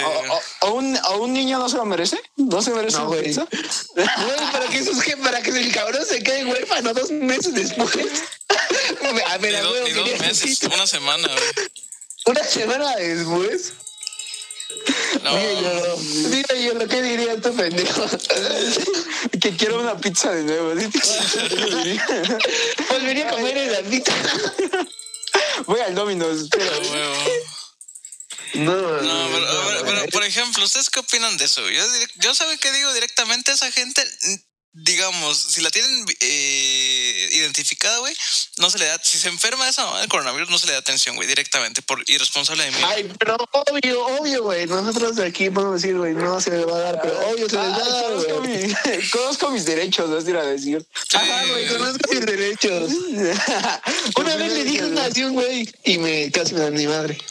O, o- o un, o un niño no se lo merece? ¿No se merece No, güey. Güey, para que, que- para que el cabrón se quede huérfano dos meses después. A ver, Ni, a dos- ni meses, una semana, güey. Una semana después. No, yo, dime yo, lo que diría este pendejo. Que quiero una pizza de nuevo. Volvería a comer en la pizza. Voy al Domino's. espera. a huevo. No, No, pero, pero- pero, por ejemplo, ¿ustedes qué opinan de eso? Yo, yo sabe que digo directamente a esa gente, digamos, si la tienen eh, identificada, güey, no se le da, si se enferma de esa mamá del coronavirus, no se le da atención, güey, directamente, por irresponsable de mí. Ay, pero obvio, obvio, güey. Nosotros de aquí podemos decir, güey, no se le va a dar, pero obvio se les va a Ah, dar, conozco, güey. mi- conozco mis derechos, vas a ir a decir. Ajá, güey, conozco mis derechos. Una vez le dije una un güey y me casi me dan mi madre.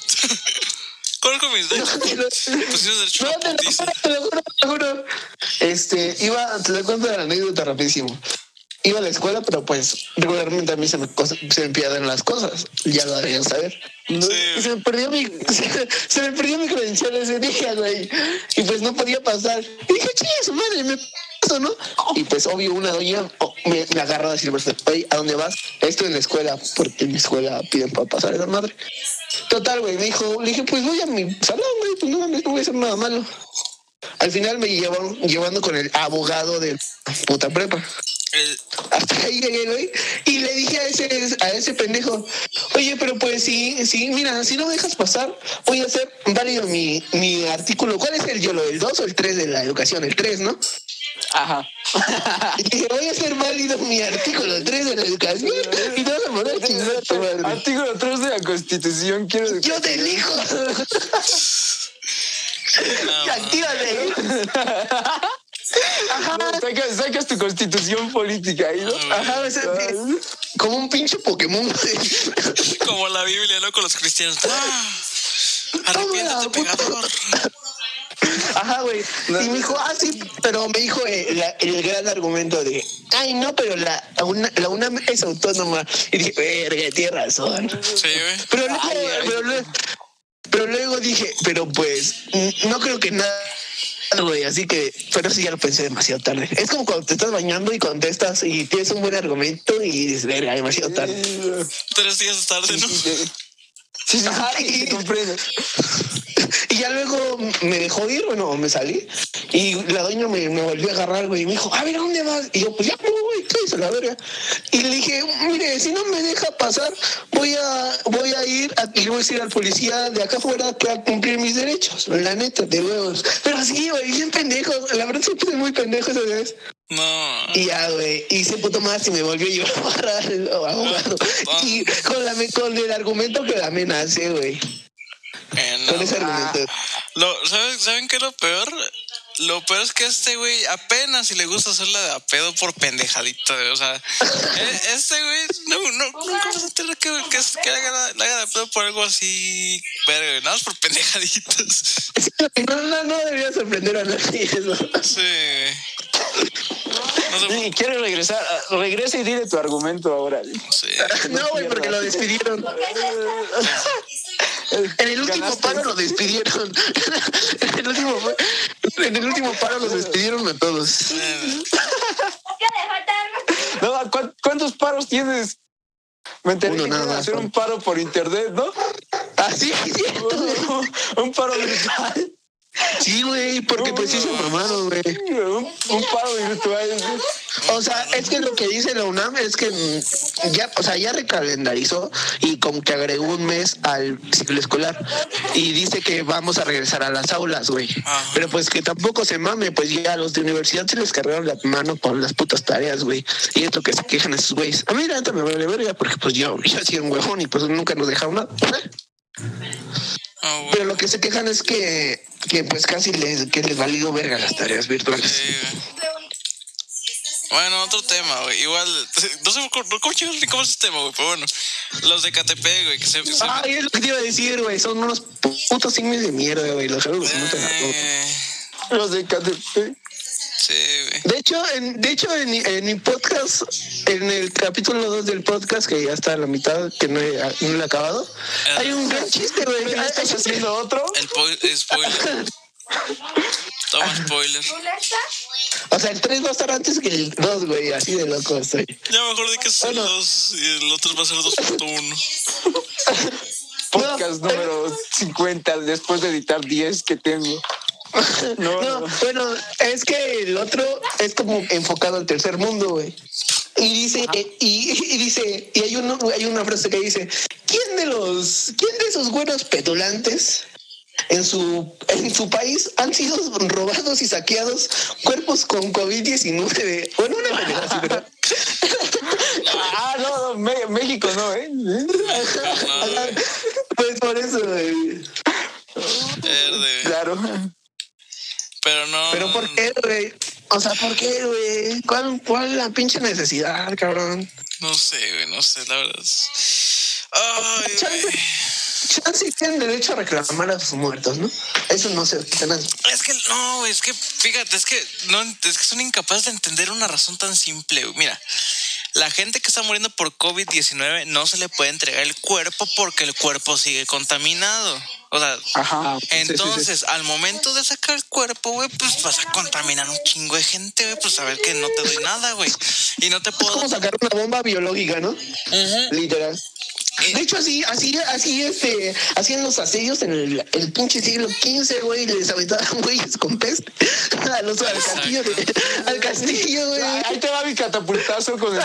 Conozco mis derechos. Te lo- No, te juro, te lo juro. Este, iba, te lo cuento la anécdota rapidísimo. Iba a la escuela, pero pues regularmente a mí se me, se me pierden las cosas. Ya lo deberían saber. No, Sí. y se me perdió mi, se, se me perdió mi credencial ese día, güey. Y pues no podía pasar. Y dije, chinga su madre, me paso, ¿no? Y pues obvio una doña oh, me, me agarró a decir, oye, ¿a dónde vas? Esto en la escuela, porque en mi escuela piden para pasar esa madre. Total, güey, me dijo, le dije, pues voy a mi salón, güey, pues no mames, no voy a hacer nada malo. Al final me llevaron llevando con el abogado de puta prepa. El- Hasta ahí llegué, güey. Y le dije a ese, a ese pendejo, oye, pero pues sí, sí, mira, si no dejas pasar, voy a hacer válido mi, mi artículo. ¿Cuál es el YOLO? ¿El 2 o el 3 de la educación? El 3, ¿no? Ajá. Y dije, voy a hacer válido mi artículo 3 de la educación. Y poner a chingar a tu madre. Artículo 3 de la Constitución, quiero Yo te elijo. no, actívate. Ajá. Sacas, sacas tu constitución política ahí, ¿no? Ajá, o sea, como un pinche Pokémon. como la Biblia, ¿no? Con los cristianos. Ah, arrepiéntete, pecador. Güey. Y me dijo, ah, sí, pero me dijo eh, la- el gran argumento de, ay, no, pero la, la, UNAM, la UNAM es autónoma. Y dije, verga, tienes razón. Sí, güey. Pero luego, pero, luego, pero luego dije, pero pues, no creo que nada. Güey, así que, pero sí ya lo pensé demasiado tarde. Es como cuando te estás bañando y contestas y tienes un buen argumento y dices, verga, demasiado tarde. Tres días tarde, ¿no? Sí, sí, sí, sí, comprendo. Y ya luego me dejó ir, bueno, me salí. Y la doña me, me volvió a agarrar, güey. Y me dijo, a ver, ¿a dónde vas? Y yo, pues ya, no, güey, estoy a la verga. Y le dije, mire, si no me deja pasar, voy a, voy a ir a, y voy a decir al policía de acá afuera que a cumplir mis derechos. La neta, de huevos. Pero sí, güey, bien pendejo. La verdad, sí fue muy pendejo esa vez. No. Y ya, güey, hice puto más y me volvió a llevar al abogado. Y con, la, con el argumento que la amenacé, güey. Eh, no. Con ese argumento. Lo, ¿saben, ¿Saben qué es lo peor? Lo peor es que este güey apenas si le gusta hacerla de a pedo por pendejadito, güey. O sea, eh, este güey no, no, nunca se entera que, que, que haga, la- haga de pedo por algo así, verga, nada más por pendejaditos. No, no, no debería sorprender a nadie eso. Sí. No sé, Sí, ¿Quieres regresar? Regresa y dile tu argumento ahora. sí. No, güey, porque lo despidieron. En el último Ganaste. paro lo despidieron. En el último, en el último paro los despidieron a todos. No, ¿cuán- ¿Cuántos paros tienes? Me enteré Uno que nada a hacer un paro por internet, ¿no? Ah, sí, es cierto, güey. un paro virtual. Sí, güey, porque pues sí se mamaron, güey. Un, paro virtual. O sea, es que lo que dice la UNAM es que mm, ya, o sea, ya recalendarizó y como que agregó un mes al ciclo escolar y dice que vamos a regresar a las aulas, güey. Pero pues que tampoco se mame, pues ya a los de universidad se les cargaron la mano con las putas tareas, güey. Y es lo que se quejan esos güeyes. A mí la neta me vale verga porque pues yo, yo hacía un huevón y pues nunca nos dejaron nada. Ah, güey. Pero lo que se quejan es que, que pues casi les, que les valió verga las tareas virtuales. Sí. Bueno, otro tema, güey. Igual, no sé cómo, ni cómo es este tema, güey. Pero bueno, los de KTP, güey, que se. se- Ay, es lo que te iba a decir, güey. Son unos putos signos de mierda, güey. Los eh, Los de KTP. Sí, güey. De hecho, en, de hecho en, en mi podcast, en el capítulo 2 del podcast, que ya está a la mitad, que no he, no lo he acabado, hay un gran chiste, güey. ¿Ya estás haciendo otro? El po- spoiler. Toma spoiler. O sea, el 3 va a estar antes que el 2, güey. Así de loco estoy. Ya mejor de que es el Bueno. 2 y el otro va a ser 2.1. Podcast número 50 después de editar 10 que tengo. No, No, no. bueno, es que el otro es como enfocado al tercer mundo, güey. Y dice, y, y dice, y hay uno, hay una frase que dice, ¿quién de los, quién de esos buenos petulantes en su, en su país han sido robados y saqueados cuerpos con COVID-19? Bueno, una manera así, ¿verdad? Ah, no, no, Me- México no, ¿eh? Pues por eso, güey. Verde. Claro. Pero no. Pero ¿por qué, güey? O sea, ¿por qué, güey? ¿Cuál, ¿Cuál la pinche necesidad, cabrón? No sé, güey, no sé, la verdad. Ay, güey. chance tienen derecho a reclamar a sus muertos, ¿no? Eso no se quita. Es que no, es que fíjate, es que no, es que son incapaces de entender una razón tan simple. Mira, la gente que está muriendo por COVID-19 no se le puede entregar el cuerpo porque el cuerpo sigue contaminado. O sea, Ajá. entonces al momento de sacar el cuerpo, güey, pues vas a contaminar un chingo de gente, güey, pues a ver que no te doy nada, güey. Y no te Es puedo. como sacar una bomba biológica, ¿no? Literal. De hecho, así, así, así, este, hacían los asedios en el, el pinche siglo XV, güey, les aventaban güeyes con peste a los, al castillo, de- al castillo, güey. Ahí te va mi catapultazo con.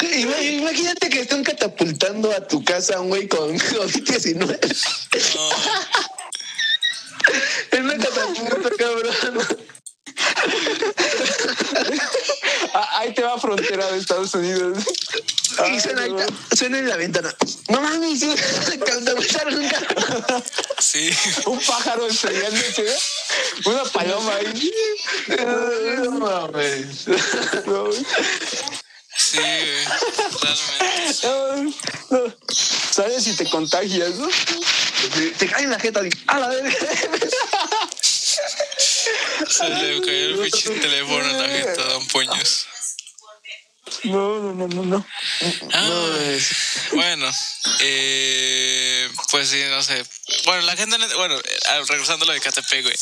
Ima- Imagínate que están catapultando a tu casa un güey con COVID-19. No, Es una catapulta, cabrón. Ah, Ahí te va frontera de Estados Unidos. Y suena, ahí, suena en la ventana. No mames, sí, un carro. sí. Un pájaro estrellándose. Una paloma ahí. No mames. No, Sí, güey. Realmente. no, no. ¿Sabes si te contagias, no? Te cae en la jeta. A la verga. Se le cayó el pinche teléfono la jeta, don Puños. No, no, no, no, no. Ay, bueno, eh, pues sí, no sé. Bueno, la gente, no- bueno, eh, regresando a lo de KTP, güey.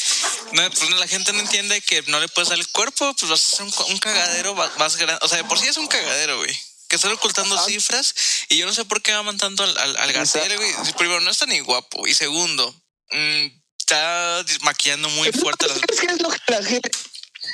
No, pues la gente no entiende que no le puedes dar el cuerpo, pues vas a hacer un, un cagadero más grande. O sea, de por sí es un cagadero, güey. Que están ocultando cifras y yo no sé por qué aman tanto al, al, al Gatel, güey. Primero, no está ni guapo. Y segundo, mm, está maquillando muy fuerte las... Es que es lo que la gente.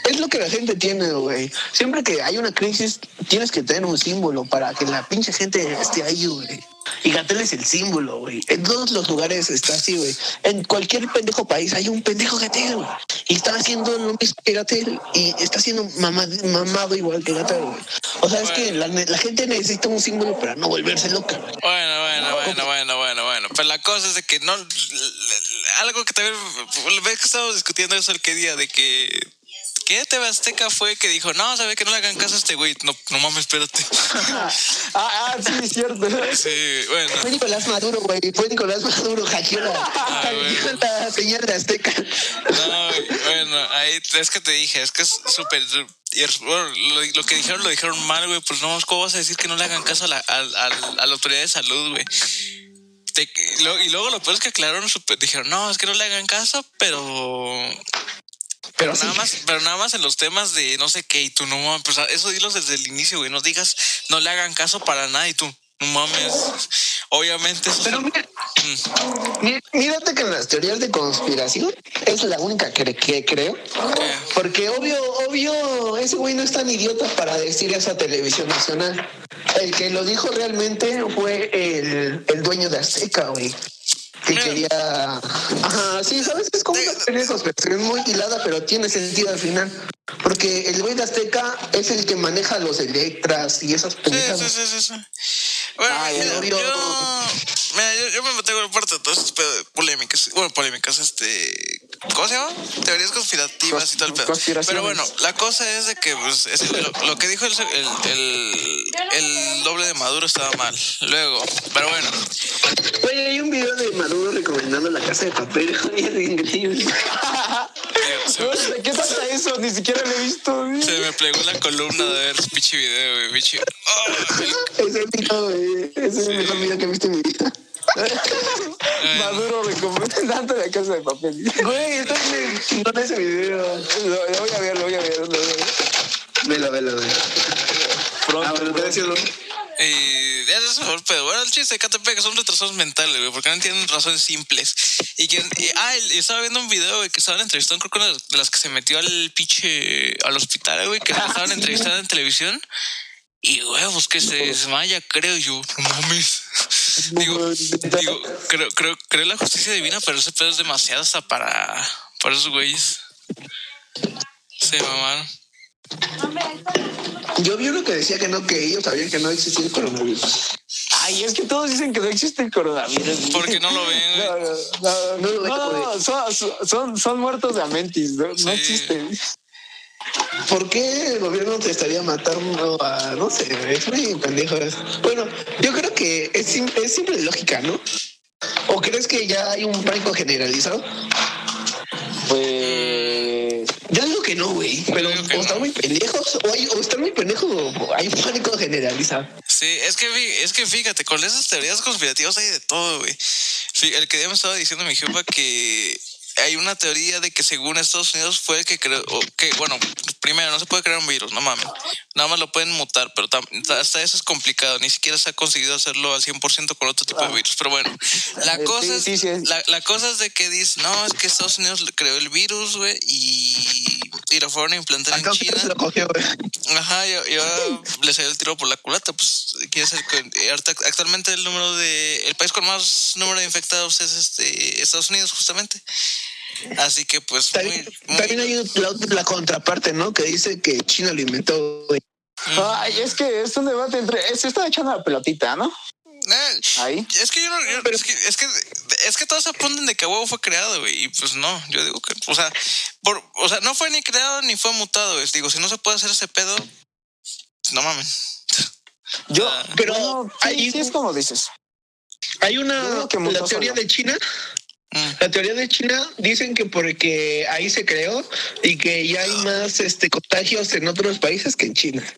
es lo que la gente tiene, güey. Siempre que hay una crisis, tienes que tener un símbolo para que la pinche gente esté ahí, güey. Y Gatel es el símbolo, güey. En todos los lugares está así, güey. En cualquier pendejo país hay un pendejo Gatel, güey. Y está haciendo lo mismo que Gatel y está siendo mamado igual que Gatel, güey. O sea, es que la, la gente necesita un símbolo para no volverse loca, güey. Bueno, bueno, bueno, bueno, bueno, bueno. Pero la cosa es de que no. Algo que también. Ves que estábamos discutiendo eso el que día, de que. ¿Qué TV Azteca fue que dijo, no, sabe que no le hagan caso a este güey? No, no mames, espérate. ah, ah, sí, es cierto. Sí, bueno. Fue Nicolás Maduro, güey. Fue Nicolás Maduro, hackeó la, Ah, hackeó la señal de Azteca. No, bueno, ahí es que te dije, es que es súper. y es- Bueno, lo, lo que dijeron lo dijeron mal, güey. Pues no, ¿cómo vas a decir que no le hagan caso a la, a, a- a la autoridad de salud, güey? Te- y, lo- y luego lo peor es que aclararon, dijeron, no, es que no le hagan caso, pero Pero nada sí. más, pero nada más en los temas de no sé qué, y tú no mames, pues eso dilos desde el inicio, güey. No digas, no le hagan caso para nada, y tú, no mames. Obviamente eso Pero mira, mírate que en las teorías de conspiración es la única que, que creo. Porque obvio, obvio, ese güey no es tan idiota para decir eso a televisión nacional. El que lo dijo realmente fue el, el dueño de Azteca, güey. Que Mira. quería. Ajá, sí, ¿sabes? Es como una teoría de conspiración muy hilada, pero tiene sentido al final. Porque el güey de Azteca es el que maneja los Electras y esas Sí, sí, sí. Bueno, Ay, yo, mira, yo, yo me mantengo en parte de todas pedo- polémicas. Bueno, polémicas, este. ¿Cómo se llama? Teorías conspirativas y todo el pedo. Pero bueno, la cosa es de que pues, es- lo, lo que dijo el, el, el, el doble de Maduro estaba mal. Luego, pero bueno, Güey, hay un video de Maduro recomendando la casa de papel. Es increíble. se, ¿De qué trata eso? Ni siquiera lo he visto. güey. se me plegó la columna de ver ese pinche video, güey. pinche- ¡Oh! Güey. Ese es el mejor video que he visto en mi vida. Maduro recomendando la casa de papel. Güey, está bien chingón ese video. Lo, lo voy a ver, lo voy a ver. Lo voy a ver. Velo, velo, velo. Ah, bueno. Y ya es mejor pedo. Bueno, el chiste de Catepec son retrasados mentales, güey, porque no entienden razones simples. Y que, y- ah, y estaba viendo un video, güey, que estaban entrevistando, creo que una de las que se metió al pinche, al hospital, güey, que estaban entrevistando en televisión. Y huevos, que se desmaya, creo yo. No mames. Digo, digo, creo, creo, creo la justicia divina, pero ese pedo es demasiado hasta para, para esos güeyes. Se mamaron. Yo vi uno que decía que no, que ellos sabían que no existía el coronavirus. Ay, es que todos dicen que no existe el coronavirus. Porque no lo ven. No, no, no, No no, no, son, son, son muertos de amentis, no, no Sí. existen. ¿Por qué el gobierno te estaría matando a, no sé, es muy pendejo eso. Bueno, yo creo que es, es simple lógica, ¿no? ¿O crees que ya hay un pánico generalizado? Pues. Yo digo que no, güey. Pero o están muy pendejos, o, hay, o están muy pendejos, o hay un pánico generalizado. Sí, es que, es que fíjate, con esas teorías conspirativas hay de todo, güey. El que día me estaba diciendo mi jefa que hay una teoría de que según Estados Unidos fue el que creó, que, bueno, primero, no se puede crear un virus, no mames. Nada más lo pueden mutar, pero tam- hasta eso es complicado. Ni siquiera se ha conseguido hacerlo al 100% con otro tipo de virus. Pero bueno, la cosa, sí, es, sí, sí. La, la cosa es de que dice, no, es que Estados Unidos creó el virus, güey, y, y lo fueron a implantar en Acá China. se lo cogió, güey. Ajá, y, y ahora le salió el tiro por la culata, pues quiere ser que- ahorita- actualmente el número de el país con más número de infectados es este Estados Unidos justamente. Así que pues También, muy, muy- también hay la, la contraparte, ¿no? Que dice que China lo inventó, güey. Ay, es que es un debate entre. Se está echando la pelotita, ¿no? Eh, Ahí. es que yo no, yo- es que es que es que todos apuntan de que huevo fue creado, güey, y pues no, yo digo que o sea, por, o sea, no fue ni creado ni fue mutado, güey. Digo, si no se puede hacer ese pedo, no mames. Yo. Ah. Pero sí, ahí- sí es como dices. Hay una que la teoría solo. de China. Mm. La teoría de China dicen que porque ahí se creó y que ya hay más este contagios en otros países que en China.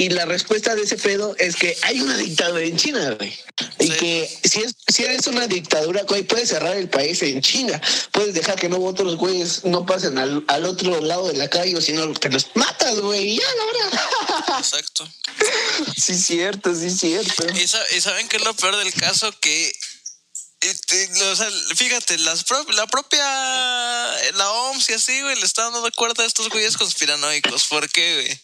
Y la respuesta de ese pedo es que hay una dictadura en China, güey. Y Sí. que si, es, si eres una dictadura, güey, puedes cerrar el país en chinga. Puedes dejar que no otros güeyes no pasen al, al otro lado de la calle o si no te los matas, güey. y Ya, la verdad. Exacto. Sí, cierto, sí, cierto. Y, sa- y saben qué es lo peor del caso que te- o sea, fíjate, las pro- la propia la OMS y así, güey, le están dando cuerda a estos güeyes conspiranoicos. ¿Por qué, güey?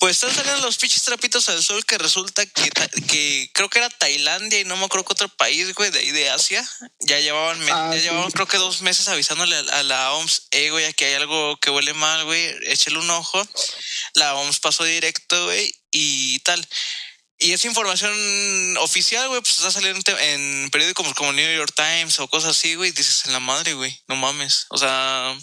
Pues están saliendo los pinches trapitos al sol que resulta que, que creo que era Tailandia y no me acuerdo que otro país, güey, de ahí de Asia. Ya llevaban, Ah, ya sí. llevaban creo que dos meses avisándole a, la OMS, eh, güey, aquí hay algo que huele mal, güey, échale un ojo. La OMS pasó directo, güey, y tal. Y esa información oficial, güey, pues está saliendo en periódicos como, como New York Times o cosas así, güey. Dices, en la madre, güey, no mames. O sea,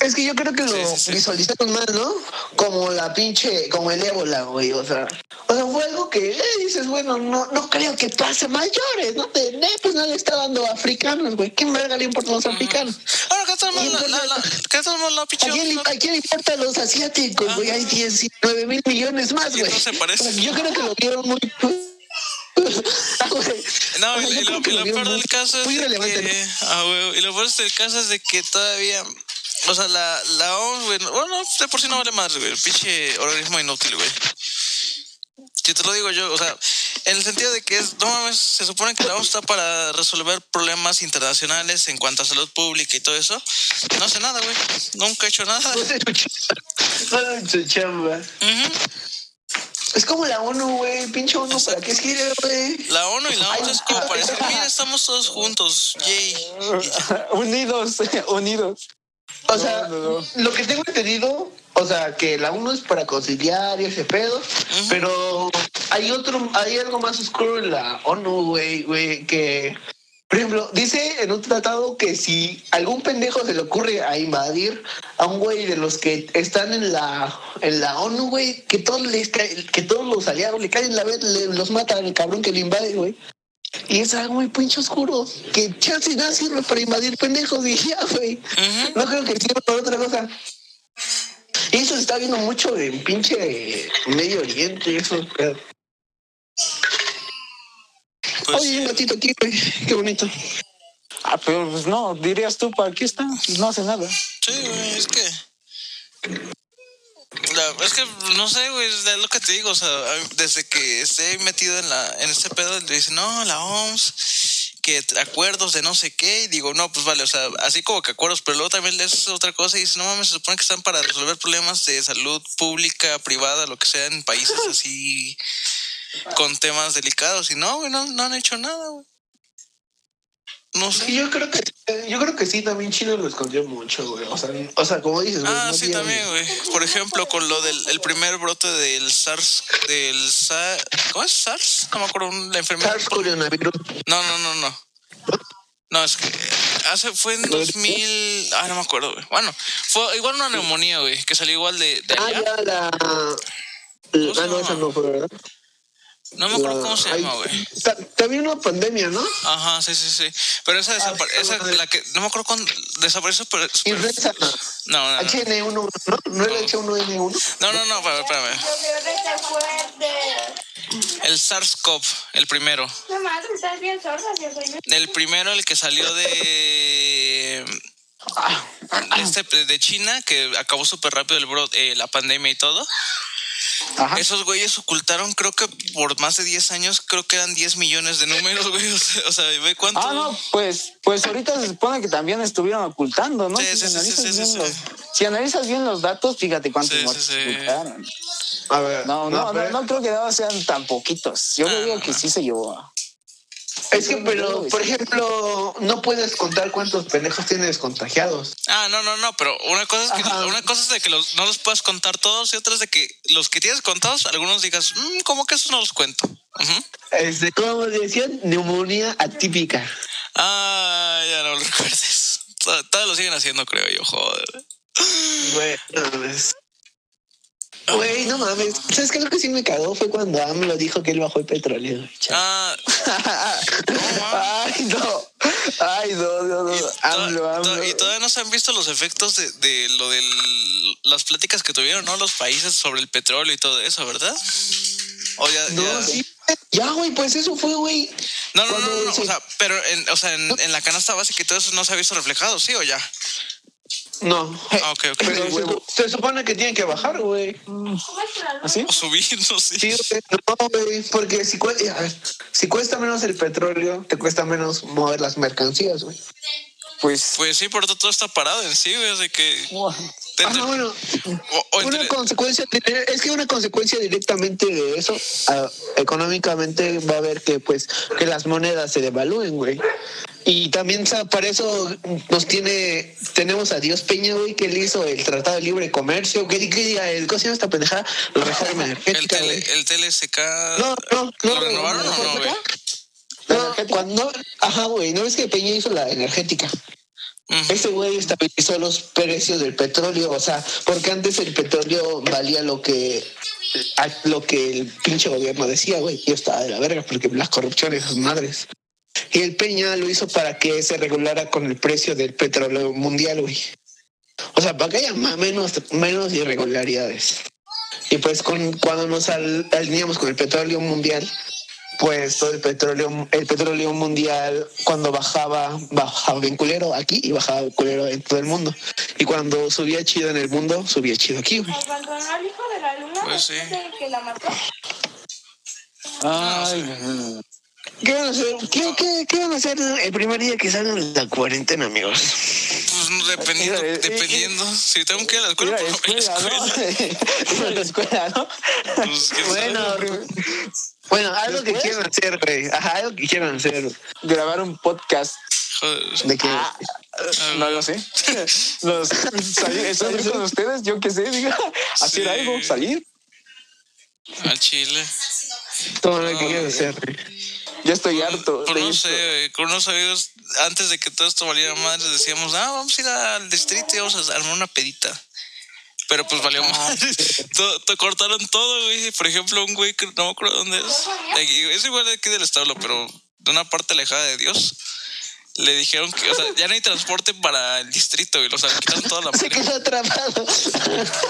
Es que yo creo que lo Sí, sí, visualizaron mal, ¿no? Como la pinche, como el ébola, güey. O sea, o sea fue algo que eh, dices, bueno, no, no creo que pase a mayores, ¿no? De, pues no le está dando a africanos, güey. ¿Qué verga le importa a los africanos? ahora que tenemos la, la, la, ¿qué tenemos la ¿A pinche quién, no? a quién le importa a los asiáticos, güey? Hay 19 mil millones más, güey. no se parece. O sea, Yo creo que lo vieron muy... Ah. No, O sea, y, lo, y lo peor del caso es muy de relevante, que, ah, güey, y lo peor del caso es de que todavía, o sea, la, la OMS, güey, no- bueno, de por sí no vale más, güey, pinche organismo inútil, güey. Si te lo digo yo, o sea, en el sentido de que es, no mames, se supone que la OMS está para resolver problemas internacionales en cuanto a salud pública y todo eso. No hace nada, güey. Nunca ha hecho nada. Su chamba. Chamba. Ujú. Es como la ONU, güey. Pinche ONU, ¿para qué sirve, güey? La ONU y la OMS es como para decir, mira, estamos todos juntos, yay. unidos, unidos. O sea, No, no, no. lo que tengo entendido, o sea, que la ONU es para conciliar y ese pedo, pero hay otro, hay algo más oscuro en la ONU, güey, güey, que, por ejemplo, dice en un tratado que si algún pendejo se le ocurre a invadir a un güey de los que están en la, en la ONU, güey, que todos les que todos los aliados le caen la vez, le- los mata al cabrón que le invade, güey. Y es algo muy pinche oscuro. Que chance nada sirve para invadir pendejos y ya, güey. Ujú. No creo que sirva para otra cosa. Y eso se está viendo mucho en pinche Medio Oriente, eso. pero- Pues, Oye, un gatito aquí, güey. Qué bonito. Ah, pero pues no, dirías tú, ¿para qué está? No hace nada. Sí, güey, es que. Es que no sé, güey, es lo que te digo, o sea, desde que esté metido en la en este pedo, le dicen, no, la OMS, que acuerdos de no sé qué, y digo, no, pues vale, o sea, así como que acuerdos, pero luego también lees otra cosa y dices, no mames, se supone que están para resolver problemas de salud pública, privada, lo que sea, en países así, con temas delicados, y no, güey, no, no han hecho nada, güey. No sé. Yo creo que yo creo que sí, también Chile lo escondió mucho, güey. O sea, o sea como dices, güey. Ah, no sí, también, güey. Por ejemplo, con lo del el primer brote del SARS, del SARS, ¿cómo es SARS? No me acuerdo, la enfermedad. SARS coronavirus. No, no, no, no. No, es que hace, fue en 2000, ah, no me acuerdo, güey. Bueno, fue igual una neumonía, güey, que salió igual de, de Ah, allá. ya la. Ah, no, esa no fue, ¿verdad? No me acuerdo cómo se llama, güey. ta- También una pandemia, ¿no? Ajá, sí, sí, sí. Pero esa desapareció, esa, madre. la que, no me acuerdo cuándo desapareció, pero... pero- Influenza. no, no, no. HN1, ¿no? ¿No era H1N1? No, no, no, espérame, espérame. El SARS-CoV, el primero. No madre, estás bien sorda, yo soy El primero, el que salió de este, de China, que acabó súper rápido el bro- eh, la pandemia y todo. Ajá. Esos güeyes ocultaron, creo que por más de 10 años, creo que eran 10 millones de números, güey. O sea, o sea, ve cuánto. Ah, no, pues, pues ahorita se supone que también estuvieron ocultando, ¿no? Sí, si, sí, sí, analizas sí, sí, bien sí. los, si analizas bien los datos, fíjate cuántos Sí, sí, muertos sí. ocultaron. A ver. No, no, no, no creo que no sean tan poquitos. Yo Ah, le digo que sí se llevó a. Es que, pero, por ejemplo, no puedes contar cuántos pendejos tienes contagiados. Ah, no, no, no, pero una cosa es que Ajá. una cosa es de que los, no los puedas contar todos y otra es de que los que tienes contados, algunos digas, "Mm, ¿cómo que eso no los cuento? Ujú. Este, como decían, neumonía atípica. Ah, ya no lo recuerdes. Tod- Todos lo siguen haciendo, creo yo, joder. Güey, no mames. Güey, no mames. ¿Sabes qué? Lo que sí me cagó fue cuando AMLO dijo que él bajó el petróleo. Ah, no, Ay, no. Ay, no, no, no. Y, AMLO, AMLO. y todavía no se han visto los efectos de, de lo de las pláticas que tuvieron, ¿no? Los países sobre el petróleo y todo eso, ¿verdad? O ya, No, ya- sí. Ya, güey, pues eso fue, güey. No, no, no, no, no, o sea, pero en, o sea, en, en la canasta básica y todo eso no se ha visto reflejado, ¿sí o ya? No. Ah, ok, ok. Pero se, se supone que tiene que bajar, güey. ¿Así? O subir, no sé. Sí, güey, no, güey, porque si, a ver, si cuesta menos el petróleo, te cuesta menos mover las mercancías, güey. Pues. Pues sí, por todo está parado en sí, güey. Así que. Te- Ajá, bueno, o- o una entre- consecuencia, es que una consecuencia directamente de eso, ah, económicamente va a haber que, pues, que las monedas se devalúen, güey. Y también para eso nos tiene, tenemos a Dios Peña, güey, que él hizo el Tratado de Libre Comercio, que, diga, el cosa esta pendejada, la reforma el, energética, tele, güey. el TLSK. No, no, no. ¿Lo renovaron o no, güey? No, cuando, ajá, güey, ¿no ves que Peña hizo la energética? Ese güey estabilizó los precios del petróleo, o sea, porque antes el petróleo valía lo que lo que el pinche gobierno decía, güey, y estaba de la verga, porque las corrupciones, sus madres. Y el Peña lo hizo para que se regulara con el precio del petróleo mundial, güey. O sea, para que haya ma- menos, menos irregularidades. Y pues con, cuando nos al- alineamos con el petróleo mundial, pues todo el petróleo, el petróleo mundial cuando bajaba, bajaba bien culero aquí y bajaba bien culero en todo el mundo. Y cuando subía chido en el mundo, subía chido aquí, güey. Abandonó al hijo de la luna Pues sí. que la mató. Ay, ¿Qué van a hacer? ¿Qué, qué, qué van a hacer el primer día que salgan de la cuarentena, amigos? Pues dependiendo, Mira, eh, dependiendo. Si tengo que ir a la escuela, Mira, pues a la escuela. ¿no? La escuela, ¿no? Pues. Bueno, bueno, algo que quieran hacer, güey. Ajá, algo que quieran hacer. Grabar un podcast. Joder. De que Ah, no lo sé. Los, salir, salir con ustedes, yo qué sé, diga, hacer Sí. algo, salir. Al chile. todo lo que quieran hacer, güey. Ya estoy harto. No esto. sé, con unos amigos, antes de que todo esto valiera madre, decíamos, ah, vamos a ir al distrito y vamos a armar una pedita. Pero pues valió madre. todo, todo- cortaron todo, güey. Por ejemplo, un güey que no me acuerdo dónde es. aquí, Es igual de aquí del establo, pero de una parte alejada de Dios. Le dijeron que, o sea, ya no hay transporte para el distrito, güey. O sea, quitaron toda la Se quedó atrapado.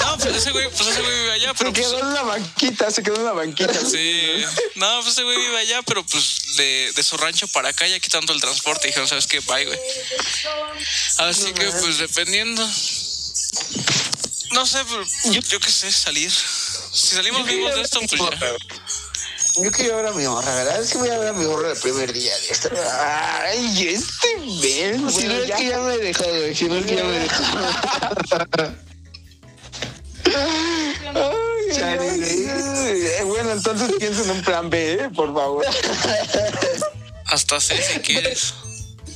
No, pues ese güey, pues ese güey vive allá, Se pero pues, quedó en una banquita, se quedó en una banquita. Sí, no, pues ese güey vive allá, pero pues de, de su rancho para acá ya quitando el transporte. Dijeron, ¿sabes qué? Bye, güey. Así que, pues dependiendo. No sé, yo, yo qué sé, salir. Si salimos vivos de esto, pues ya. Yo quiero ver a mi morra, ¿verdad? Es que voy a ver a mi morra el primer día de esto. Ay, este ven. Si no bueno, es ya. que ya me dejó, güey. Si no es que ya me dejó. Ay, ay. Eh, Bueno, entonces piensen en un plan B, ¿eh? por favor. Hasta sé si quieres.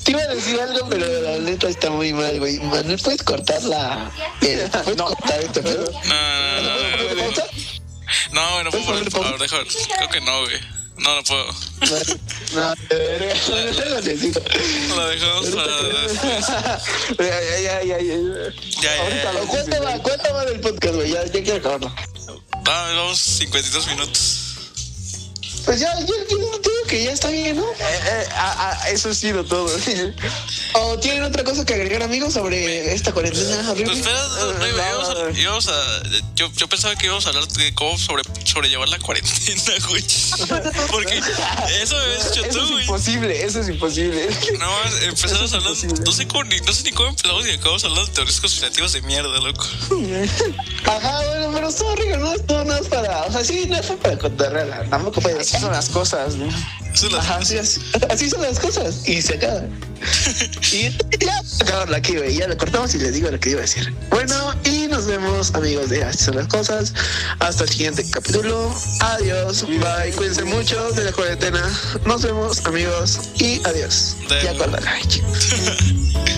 Te iba a decir algo, pero la neta está muy mal, güey. Manuel, ¿puedes cortar la... ¿Puedes cortar este pedo? No, no, no, no, ¿Puedes no. No, güey, no puedo ¿Puedes poner favor, déjame. Creo que no, güey. No, no puedo. No. No necesito. Lo dejamos para después. Ya, ya, ya, ya, ya. Ya, Ahorita ya, lo-. ¿Cuánto va del podcast, güey? Ya, ya quiero acabarlo. No, vamos 52 minutos. Pues ya, yo, yo digo que ya está bien, ¿no? Eh, eh, ah, ah, eso ha sido todo. ¿O tienen otra cosa que agregar, amigos, sobre esta cuarentena horrible? Pues espera, no, no, No, íbamos a- no. íbamos a- yo, yo pensaba que íbamos a hablar de cómo sobre, sobrellevar la cuarentena, güey. Porque eso me habías dicho Eso tú, es güey. imposible, eso es imposible. No, empezamos Eso es hablando, imposible. no sé, cómo, ni, no sé ni cómo empezamos y acabamos hablando de teorías conspirativas de mierda, loco. Ajá, bueno, pero estuvo rico, ¿no? Estuvo no es para... O sea, sí, no fue para contarla. Tampoco fue... Así son las cosas, ¿no? Ajá, así, así, son las cosas. Y se acaban. y ya acabaron aquí, güey. Ya lo cortamos y les digo lo que iba a decir. Bueno, y nos vemos, amigos de Así son las cosas. Hasta el siguiente capítulo. Adiós. Bye. Cuídense mucho de la cuarentena. Nos vemos, amigos. Y adiós. De- Ya con la